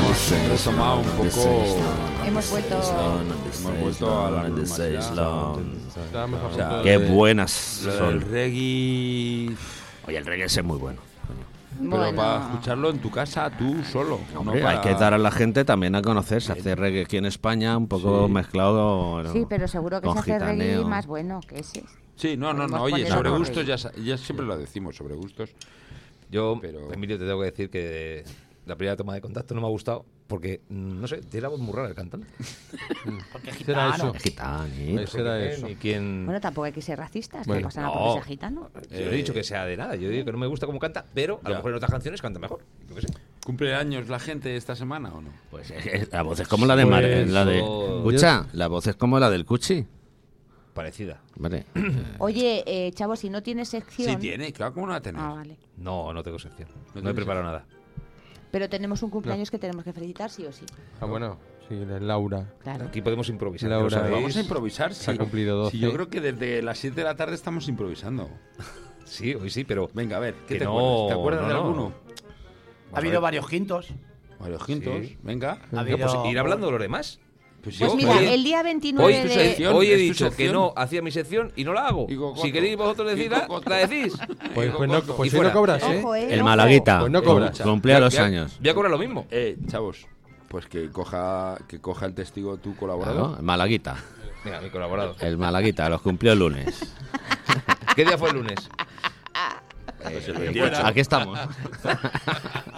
Hemos retomado un poco. Hemos vuelto. Hemos vuelto a la normalidad. O sea, Qué buenas son. reggae. Oye, el reggae es muy bueno. Pero Bueno. para escucharlo en tu casa, tú solo. no Hombre, para- Hay que dar a la gente también a conocer. Se hace reggae aquí en España, un poco Sí. mezclado. Sí, pero seguro que se hace reggae más bueno que ese. Sí, no, no, no. Oye, sobre gustos ya, ya siempre lo decimos, sobre gustos. Yo, Emilio, te tengo que decir que la primera toma de contacto no me ha gustado porque, no sé, tiene la voz muy rara el cantante. (laughs) Porque es gitano. eso. Gitanito. Será qué, eso. quién... Bueno, tampoco hay que ser racistas, Bueno, que pasa nada no. porque sea gitano. Yo no he dicho que sea de nada, yo digo que no me gusta cómo canta, pero a lo mejor en otras canciones canta mejor. Yo qué sé. ¿Cumple años la gente esta semana o no? Pues es- es- la voz es como la de Mar- Pues, la de Escucha, la voz es como la del Cuchi. Parecida. Vale. (clears throat) Oye, eh, chavo, si no tienes sección. Sí, tiene, claro, ¿cómo no va a tener? Ah, vale. No, no tengo sección. No, he preparado nada. Pero tenemos un cumpleaños que tenemos que felicitar, sí o sí. Ah, bueno, sí, Laura. Claro. Aquí podemos improvisar. Laura. Vamos a improvisar, Se ha sí. cumplido 12. Sí, yo creo que desde las 7 de la tarde estamos improvisando. (laughs) Sí, hoy sí, pero... Venga, a ver, ¿qué te no, acuerdas? ¿Te acuerdas no, de no. alguno? Ha habido varios quintos. Varios quintos, Sí. venga. Ha pues ir hablando de los demás. Pues, Pues yo- mira, el día 29 Hoy, tu de... sección, hoy he dicho que no hacía mi sección y no la hago. Si queréis vosotros decirla, la decís. (laughs) Pues, pues no, pues Y hoy no fuera. cobras, ¿eh? Ojo, eh, El. Malaguita. Pues no cobras. cum- Cumplía dos Voy a- años. Voy a cobrar lo mismo. Eh, chavos, pues que coja, que coja el testigo tu colaborador. Claro, el Malaguita. Venga, mi colaborador. El Malaguita, los cumplió el lunes. (laughs) ¿Qué día fue el lunes? Pues el 28. Aquí estamos. (laughs)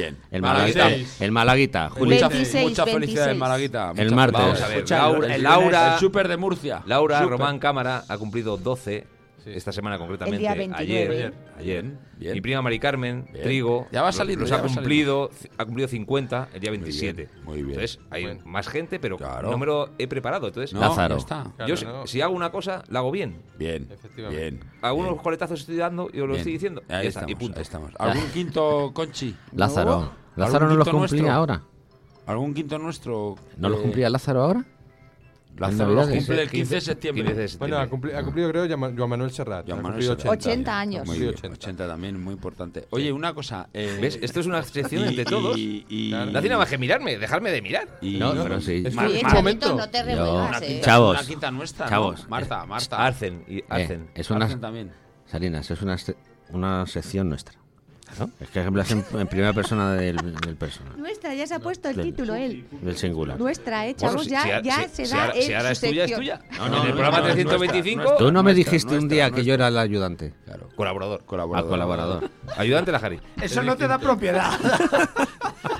Bien. El Malaguita. El Malaguita. Juli. Mucha, 26, mucha felicidad 26. Malaguita. El martes. Vamos a ver, Escucha, Laura, el- Laura, El súper de Murcia. Laura Súper. Román Cámara ha cumplido 12 esta semana concretamente. El día 29. Ayer. ayer. Bien. Mi prima Mari Carmen, Bien. Trigo, Ya va los- saliendo, los ya ha va cumplido, ha cumplido 50 el día bien, 27. muy bien. Entonces, hay Bueno. más gente, pero Claro. no me lo he preparado. Entonces, No, Lázaro. está. Claro, yo si- no. si hago una cosa, la hago bien. Bien, Efectivamente. bien. Algunos bien. coletazos estoy dando y os lo Bien. estoy diciendo. Ahí Ya está, estamos, y punto. ahí estamos. ¿Algún quinto, Conchi? (laughs) Lázaro. Lázaro ¿Algún no los cumplía nuestro? ahora. ¿Algún quinto nuestro? ¿No los Eh, cumplía Lázaro ahora? Los Navidades. cumple el 15 de septiembre. 15 de Bueno, ha cumplido, ha cumplido creo Joan Manuel Serrat. Joan Manuel cumplido Serrat. 80 años. Muy Sí, bien, 80. 80 también, muy importante. Oye, una cosa. eh, ¿Ves? Esto es una sección entre todos. Y, y- No hace nada más que mirarme, dejarme de mirar. y- No, y- pero sí. Es un- momento. no te revuelvas, eh. Chavos. una quinta nuestra, ¿no? Chavos. Marta, Marta. Arcen y Eh, Arcen. es una, Arcen también. Salinas, es una, una sección nuestra. Es que hablas en, en primera persona del, del personal, Nuestra, ya se ha puesto el Del- título él. del singular. Nuestra, eh, Bueno, si- ya, si ya si- se si da ahora- en si ahora es tuya, es tuya. No, en no, el no, programa no, 325, nuestra, Tú no me Nuestra, dijiste un nuestra, día que yo era el ayudante. Claro. colaborador. Colaborador. colaborador. Ayudante la Jari. Eso no te da propiedad.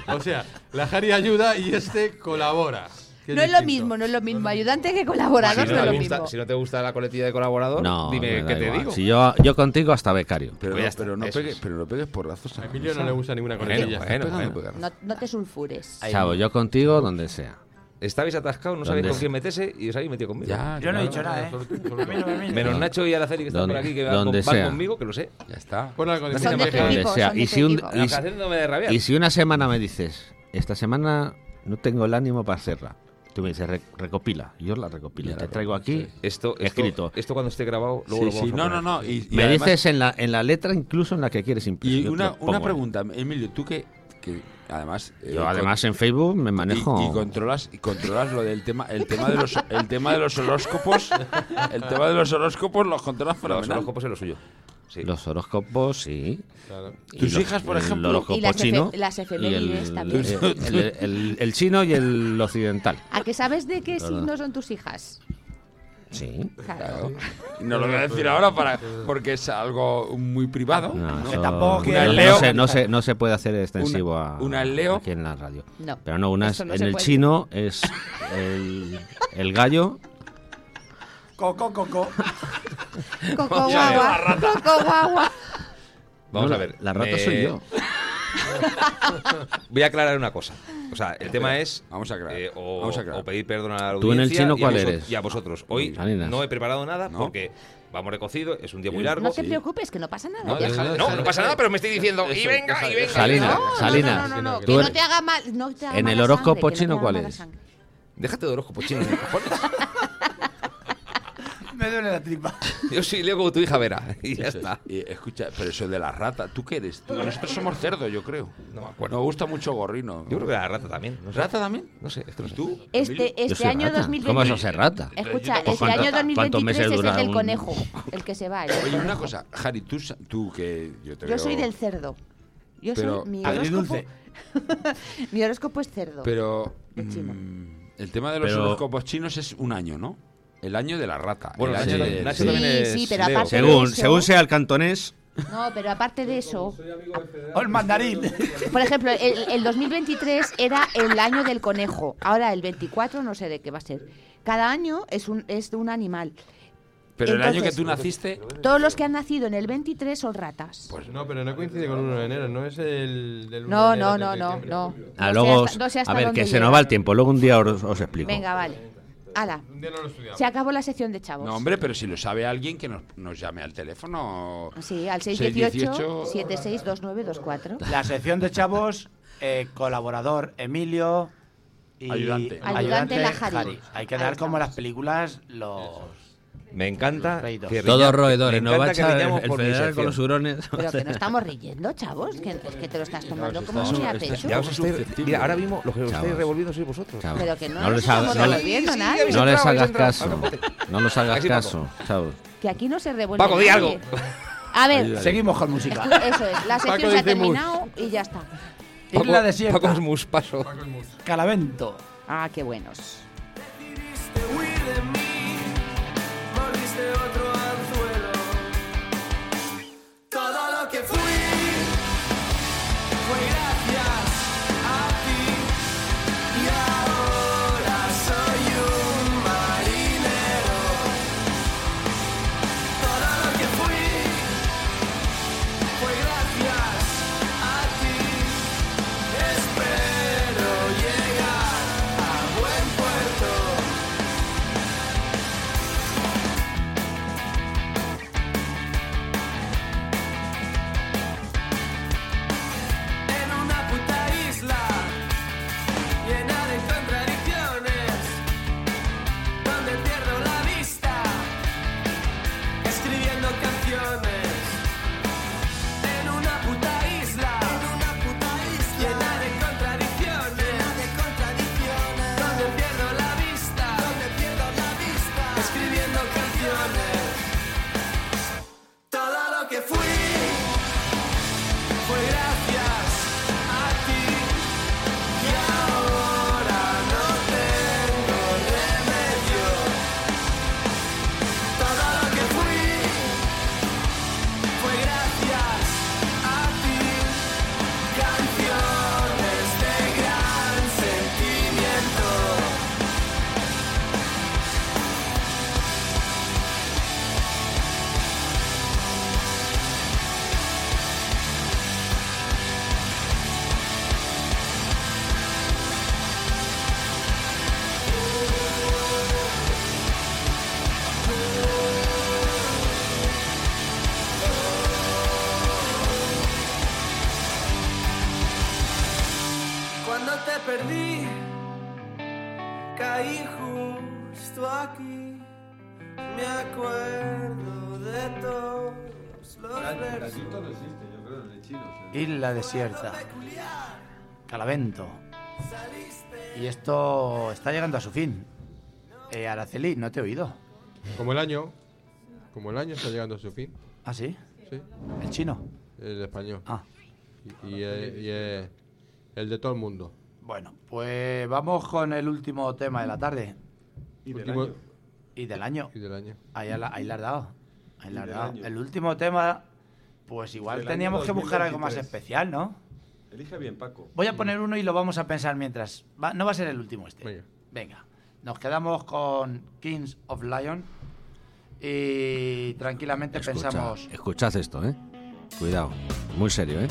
O sea, la Jari ayuda y este colabora. No es lo distinto. mismo, no es lo mismo. Ayudante que colaborador Si no no, es lo te gusta, mismo. si no te gusta la coletilla de colaborador, No, dime qué te igual. digo. Si yo, yo contigo hasta becario. Pero, Pues no, pero, pegues, es. pero no pegues porrazos a Emilio no le gusta ninguna Bueno, coletilla. bueno, bueno. No, no te sulfures. Chavo, yo contigo donde sea. Estabais atascados, no sabéis ¿Dónde con quién meterse y os habéis metido conmigo. Ya, Yo no he dicho nada, ¿eh? Menos Nacho y Araceli que están por aquí, que van, sea. conmigo, que lo sé. Ya está. De No Son son Y si un- y-. Y si una semana me dices, esta semana no tengo el ánimo para hacerla, Tú me dices, "Re- recopila. Yo la recopilo. Te traigo aquí Esto, esto, escrito. esto cuando esté grabado, luego lo vamos sí, a no, no, no. Y, y me además- dices en la, en la letra incluso en la que quieres imprimir. Y una, una pregunta, Emilio, tú que, que además... eh, Yo además en Facebook me manejo... Y, y controlas y controlas lo del tema el tema de los el tema de los horóscopos el tema de los horóscopos los controlas Los fenomenal horóscopos es lo suyo. Sí. Los horóscopos, sí. Y Tus los- hijas, por el ejemplo. horóscopo Y las efe- chino y efemérides el, también. el- el- el- el chino y el occidental. ¿A que sabes de qué Claro. signo son tus hijas? Sí. Claro. No lo voy a decir ahora para porque es algo muy privado No, ¿no? tampoco no, quiere- no Leo- se, no, se, no se puede hacer extensivo Una- a, una Leo- aquí en la radio. No, Pero no, una es- no en el puede. chino es el, el gallo. Coco, coco. Coco guagua. Coco guagua. Vamos No, a ver. La rata soy yo. Voy a aclarar una cosa. O sea, el tema es vamos a aclarar, eh, o, vamos a aclarar. o pedir perdón a la audiencia ¿Tú en el chino y a cuál vosot- eres? Y a vosotros. Hoy Salinas. no he preparado nada No. porque vamos recocido, es un día muy largo. No te preocupes, que no pasa nada. No, ya déjale, está. No, déjale, no pasa nada, pero me estoy diciendo, y venga, y venga. Salinas, No, no, Salinas. No, no, no, Tú que no eres- te haga mal. No te haga En el mala horóscopo sangre, que no te chino, haga ¿cuál mala es? sangre. Déjate de horóscopo chino, cojones. (laughs) Me duele la tripa. (laughs) Yo soy Leo como tu hija Vera. Y ya Eso es. está. Y, escucha, pero eso de la rata, ¿tú qué eres? Tú- Nosotros somos cerdo, yo creo. No me acuerdo. Nos gusta mucho gorrino. Yo creo que la rata también. No sé. ¿Rata también? No sé, es que no sé. ¿Tú? Este, este año rata. 2023. ¿Cómo eso ser rata? Escucha, este ¿cuánto- año cuántos 2023 meses es el del un- conejo, (laughs) el que se va. el Oye, conejo. una cosa, Jari, tú, tú que yo te Yo soy del cerdo. Yo Pero- soy mi horóscopo. (laughs) mi horóscopo es cerdo. Pero De mm, el tema de los Pero- horóscopos chinos es un año, ¿no? El año de la rata. Bueno, el año sí, del- Nacho Sí, también es sí, pero Leo. aparte- Según, eso- según sea el cantonés, No, pero aparte de eso, O el mandarín. por ejemplo, el, el 2023 era el año del conejo. Ahora el 24 no sé de qué va a ser. Cada año es un es de un animal. Pero el año que Entonces- tú naciste, Todos los que han nacido en el 23 son ratas. pues No, pero no coincide con 1 de enero, no es el del 1 No, de enero no, no, no, diciembre. no. ah, No luego, sé hasta- no sé hasta a ver, que se llega. nos va el tiempo. Luego un día os, os explico. Venga, vale. Hala, Un día no lo estudiamos. se acabó la sección de chavos. No, hombre, pero si lo sabe alguien que nos, nos llame al teléfono. Sí, al 618. 618-762924. La sección de chavos, eh, colaborador Emilio y Ayudante. Ayudante la Jari. Hay que Ahí dar como estamos. las películas los... Me encanta. Que Todos riña- roedores, no va a echar el federal con los hurones. (laughs) Pero que no (laughs) estamos riendo, chavos. Que, es que te lo estás tomando como estás- muy a estás- pecho. Ya os estáis, mira, ahora mismo lo que os estáis revolviendo sois vosotros. Chavos, Pero que no, no les estamos no le- revolviendo Sí, sí, nadie. habéis No les hagas caso. No les hagas Paco. caso, chavos. Que aquí no se revuelve Paco, di algo. A ver, Ayúdale. Seguimos con música. eso es. La sección Paco se ha mus. terminado y ya está. Isla desierta. Paco es mus, paso. Calavento. Ah, qué buenos. Otro Isla desierta. Calavento. Y esto está llegando a su fin. Eh, Araceli, no te he oído. Como el año. Como el año está llegando a su fin. ¿Ah, sí? Sí. ¿El chino? El español. Ah. Y, y, y, el de todo el mundo. Bueno, pues vamos con el último tema de la tarde. Y del Último- año. Y del año. Y del año. Ahí, la- ahí la has dado. Ahí la has dado. año. El último tema, pues igual Del año teníamos que buscar algo más 2023. especial, ¿no? Elige bien, Paco. Voy a poner uno y lo vamos a pensar mientras. Va- no va a ser el último este. Venga. Nos quedamos con Kings of Lion y tranquilamente Escucha, pensamos. escuchad esto, ¿eh? Cuidado. Muy serio, ¿eh?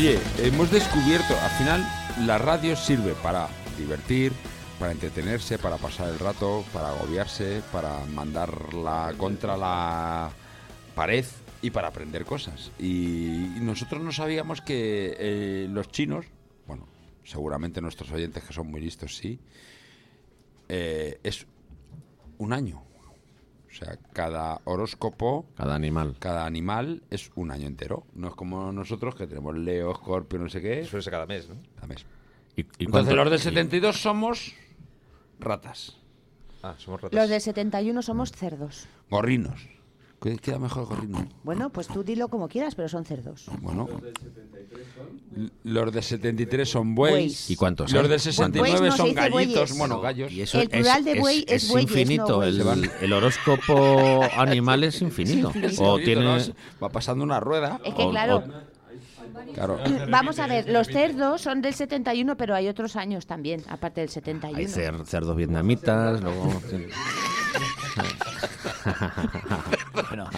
Oye, hemos descubierto, al final la radio sirve para divertir, para entretenerse, para pasar el rato, para agobiarse, para mandarla contra la pared y para aprender cosas. Y nosotros no sabíamos que eh, los chinos, bueno, seguramente nuestros oyentes que son muy listos sí, eh, es un año. O sea, cada horóscopo, Cada animal. cada animal es un año entero. No es como nosotros que tenemos Leo, Scorpio, no sé qué. Suele ser cada mes, ¿no? Cada mes. ¿Y, y Entonces cuánto- los del y- 72 somos ratas, Ah, somos ratas. Los de 71 somos cerdos. gorrinos. ¿Qué queda mejor gorrino? Bueno, pues tú dilo como quieras, pero son cerdos. Bueno. Los de 73 son bueyes. ¿Y cuántos Los de 69 Bueyes no, son gallitos, bueyes. bueno, gallos. Y eso El plural de buey es bueyes, infinito. no el, bueyes. el horóscopo (laughs) animal es infinito. infinito. O tiene. ¿no? Va pasando una rueda. Es que o- claro, o- Claro. vamos a ver, los cerdos son del 71, pero hay otros años también, aparte del 71. hay cer- cerdos vietnamitas, luego. (laughs) (laughs) Bueno,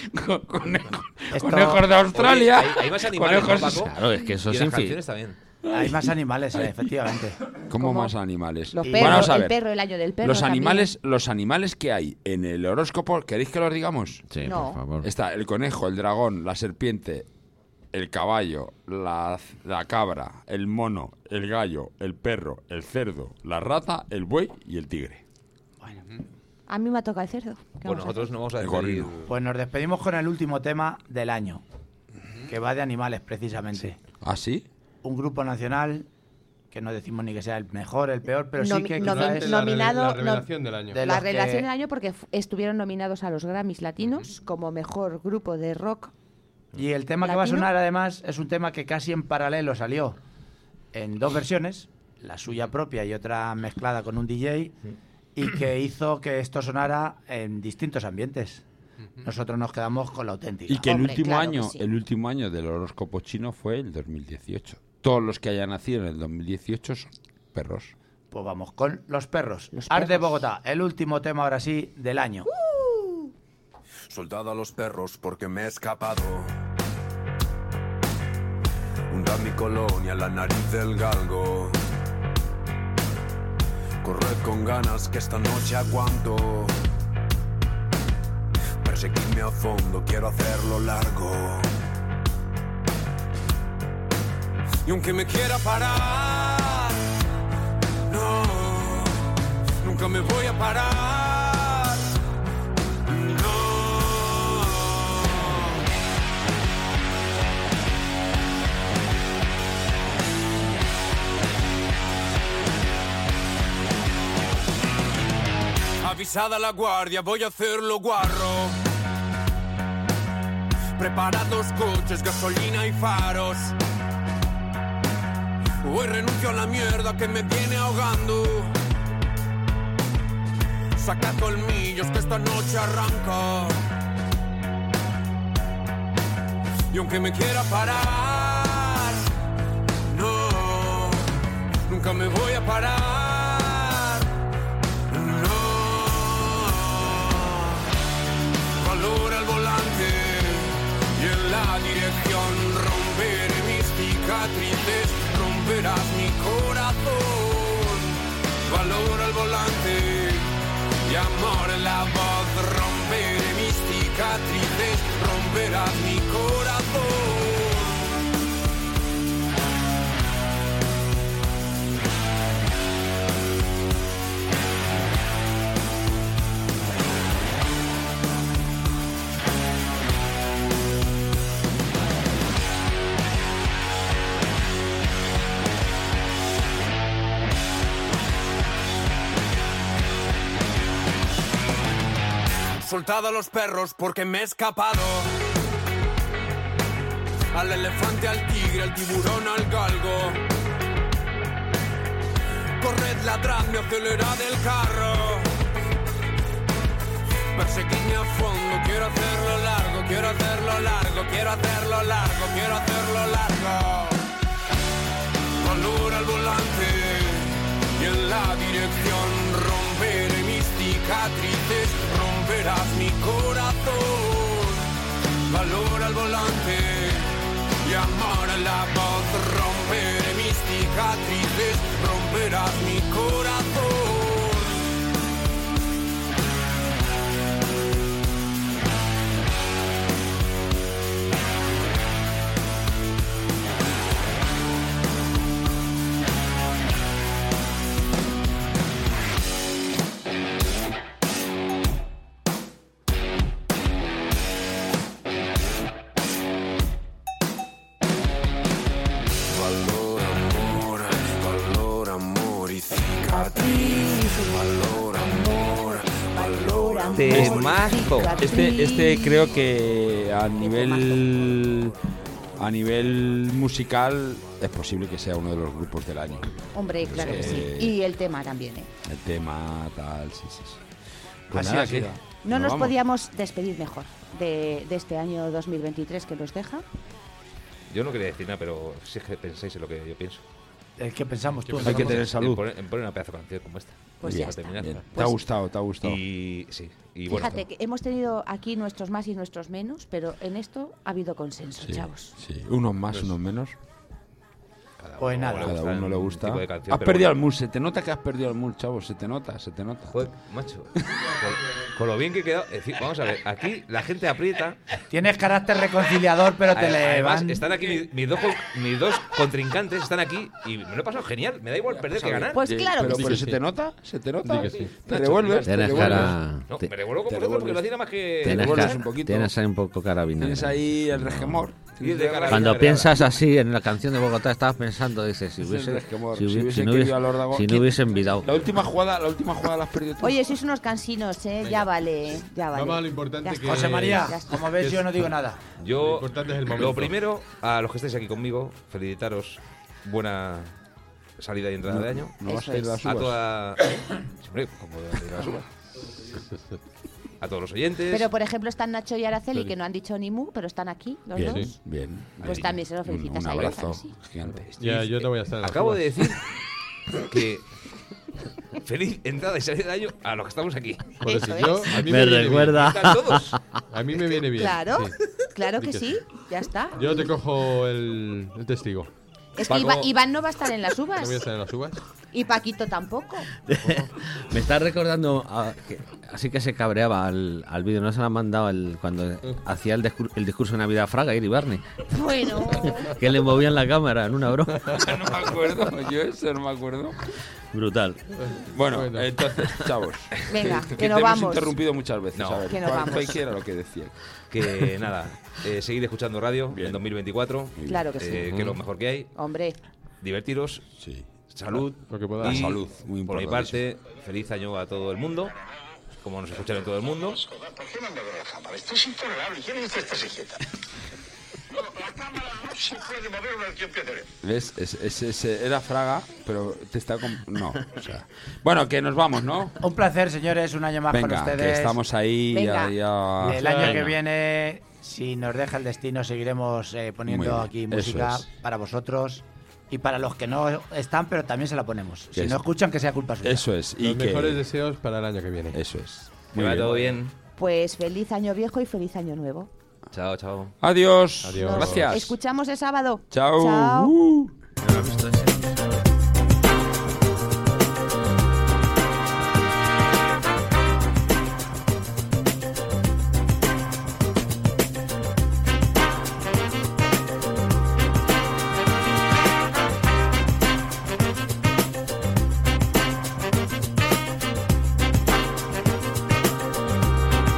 Esto- Conejos de Australia. Oye, hay, hay más animales, ¿no, conejos- Paco? Claro, es que eso y es las infi- canciones también. hay más animales, eh, efectivamente. ¿Cómo, ¿Cómo? más animales? Los perros, Vamos a el perro, el año del perro. los también. animales, los animales que hay en el horóscopo, ¿queréis que los digamos? Sí, No. por favor. Está el conejo, el dragón, la serpiente, el caballo, la, la cabra, el mono, el gallo, el perro, el cerdo, la rata, el buey y el tigre. A mí me ha tocado el cerdo. ¿Qué Bueno, vamos a nosotros no vamos a despedir. Pues nos despedimos con el último tema del año, que va de animales precisamente. ¿Ah, sí? Un grupo nacional que no decimos ni que sea el mejor, el peor, pero sí que nomi- es La, nominado- la no- revelación del año. de La que- relación del año porque estuvieron nominados a los Grammys latinos como mejor grupo de rock Y el tema que va a sonar además es un tema que casi en paralelo salió en dos versiones, la suya propia y otra mezclada con un DJ, y que (clears throat) hizo que esto sonara en distintos ambientes. Nosotros nos quedamos con la auténtica. Y que el Hombre, último claro año, sí. el último año del horóscopo chino fue el 2018. Todos los que hayan nacido en el 2018 son perros. Pues vamos con Los Perros. Los Art de. Bogotá, el último tema ahora sí del año. Soltad a los perros porque me he escapado. Hundad mi colonia la nariz del galgo. Corred con ganas que esta noche aguanto. Perseguidme a fondo, quiero hacerlo largo. Y aunque me quiera parar, no, nunca me voy a parar. Avisada la guardia, voy a hacerlo guarro. Preparad los coches, gasolina y faros. Hoy renuncio a la mierda que me viene ahogando. Saca colmillos que esta noche arranca. Y aunque me quiera parar, no, nunca me voy a parar. Romperás mi corazón. Valora el volante y amor en la voz, romperé mis cicatrices, romperás mi corazón. Soltad a los perros porque me he escapado. Al elefante, al tigre, al tiburón, al galgo. Corred, ladradme, acelerad el carro. Perseguidme a fondo, quiero hacerlo largo, quiero hacerlo largo, quiero hacerlo largo, quiero hacerlo largo. Valora el volante y en la dirección romperé mis cicatrices, romperás mi corazón. Valora el volante y amor en la voz, romperé mis cicatrices, romperás mi corazón. Temazo. Este, este creo que a nivel a nivel musical es posible que sea uno de los grupos del año. Hombre, claro que sí. Eh, Y el tema también, ¿eh? El tema, tal, sí, sí. sí. Pues. No nos podíamos despedir mejor de, de este año 2023 que nos deja. Yo no quería decir nada, pero si es que pensáis en lo que yo pienso. El que pensamos tú. Hay que tener En salud. poner, en poner una pedazo de canción como esta. Pues ya está. Bien. ¿Te ha Pues- gustado? ¿Te ha gustado? Y sí, y bueno. Fíjate que hemos tenido aquí nuestros más y nuestros menos, pero en esto ha habido consenso, Sí, chavos. sí. Unos más, unos menos. Cada Pues uno nada. le Cada uno le gusta. tipo de canción, Has perdido bueno. el mood. Se te nota que has perdido el mood, chavo. Se te nota, se te nota. Joder, macho. Con, con lo bien que he quedado. es decir, vamos a ver, aquí la gente aprieta. Tienes carácter reconciliador, pero te le Además, van... están aquí mis, mis dos, mis dos contrincantes, están aquí y me lo he pasado genial. Me da igual perder que ganar. Pues claro Pero, pero sí. se te nota, se te nota. Sí. Te revuelves. te revuelves. cara. No, ti- me revuelvo con te vosotros porque lo hacía nada más que. Tienes, un poquito. tienes ahí un poco cara vinagre. Tienes ahí el regemor. Cuando piensas así en la canción de Bogotá, estabas pensando, dices, si hubiese, si hubiese, no hubiese, al Órdago- si no ¿Quién- hubiesen vidado. La última jugada, la última jugada la has perdido tú. Oye, sois unos cansinos, ¿eh? Ya vale, ya vale. Vamos a lo importante Ya que- está. José María, como ves, yo no digo nada. Yo, Lo importante es el momento. lo primero, a los que estáis aquí conmigo, felicitaros. Buena salida y entrada de año. no vas a ir a las A uvas. toda... Como de las uvas. (laughs) A todos los oyentes. Pero, por ejemplo, están Nacho y Araceli, que no han dicho ni mu, pero están aquí, los Bien, dos. bien. Pues Ahí. también se lo Un- felicitas Un a ellos, abrazo ¿a sí? gigante. Ya, yo no voy a estar en Acabo de decir que (laughs) feliz entrada y salida de año a los que estamos aquí. Joder, Eso si es. yo- a mí Me recuerda. bien. Están todos. A mí me viene bien. Claro, sí. claro que sí, ya está. Yo te cojo el, el testigo. Es que Paco- Iva- Iván no va a estar en las No uvas voy a estar en las uvas. Y Paquito tampoco. (laughs) Me está recordando, a- que- así que se cabreaba al, al vídeo, no se lo han mandado el- cuando hacía el, discur- el discurso de Navidad a Fraga, Iri Barney, Bueno, (laughs) que le movían la cámara en una broma. (laughs) no me acuerdo, yo eso no me acuerdo. Brutal. Bueno, Bueno. entonces, chavos. Venga, que, que te nos hemos vamos. interrumpido muchas veces. No. a ver, Que nos ¿cuál- vamos. era lo que decía? Que nada, eh, seguir escuchando radio Bien. en 2024. Claro que sí. eh, que es lo mejor que hay. hombre, Divertiros. Sí. Salud. Lo que pueda. Y, La salud, muy Por mi parte, feliz año a todo el mundo. Como nos escuchan en todo el mundo. ¿Por qué no me ve la cámara? Esto es intolerable. ¿Quién dice esta silleta? No, la cámara no se puede mover una vez que empiece. ¿Ves? Es, es- es- era Fraga, pero te está... com- No, o sea... Bueno, que nos vamos, ¿no? Un placer, señores, un año más con Venga, ustedes. que estamos ahí Venga. ya... ya- El año que Venga. viene, si nos deja el destino, seguiremos eh, Muy poniendo bien, aquí eso música es. para vosotros y para los que no están, pero también se la ponemos. Si Es- no escuchan, que sea culpa suya. Eso es. Y Los que... mejores deseos para el año que viene. Eso es. Que Muy vaya bien. todo bien. pues feliz año viejo y feliz año nuevo. Chao, chao. Adiós. Adiós. Gracias. Escuchamos el sábado. Chao. Chao. Uh.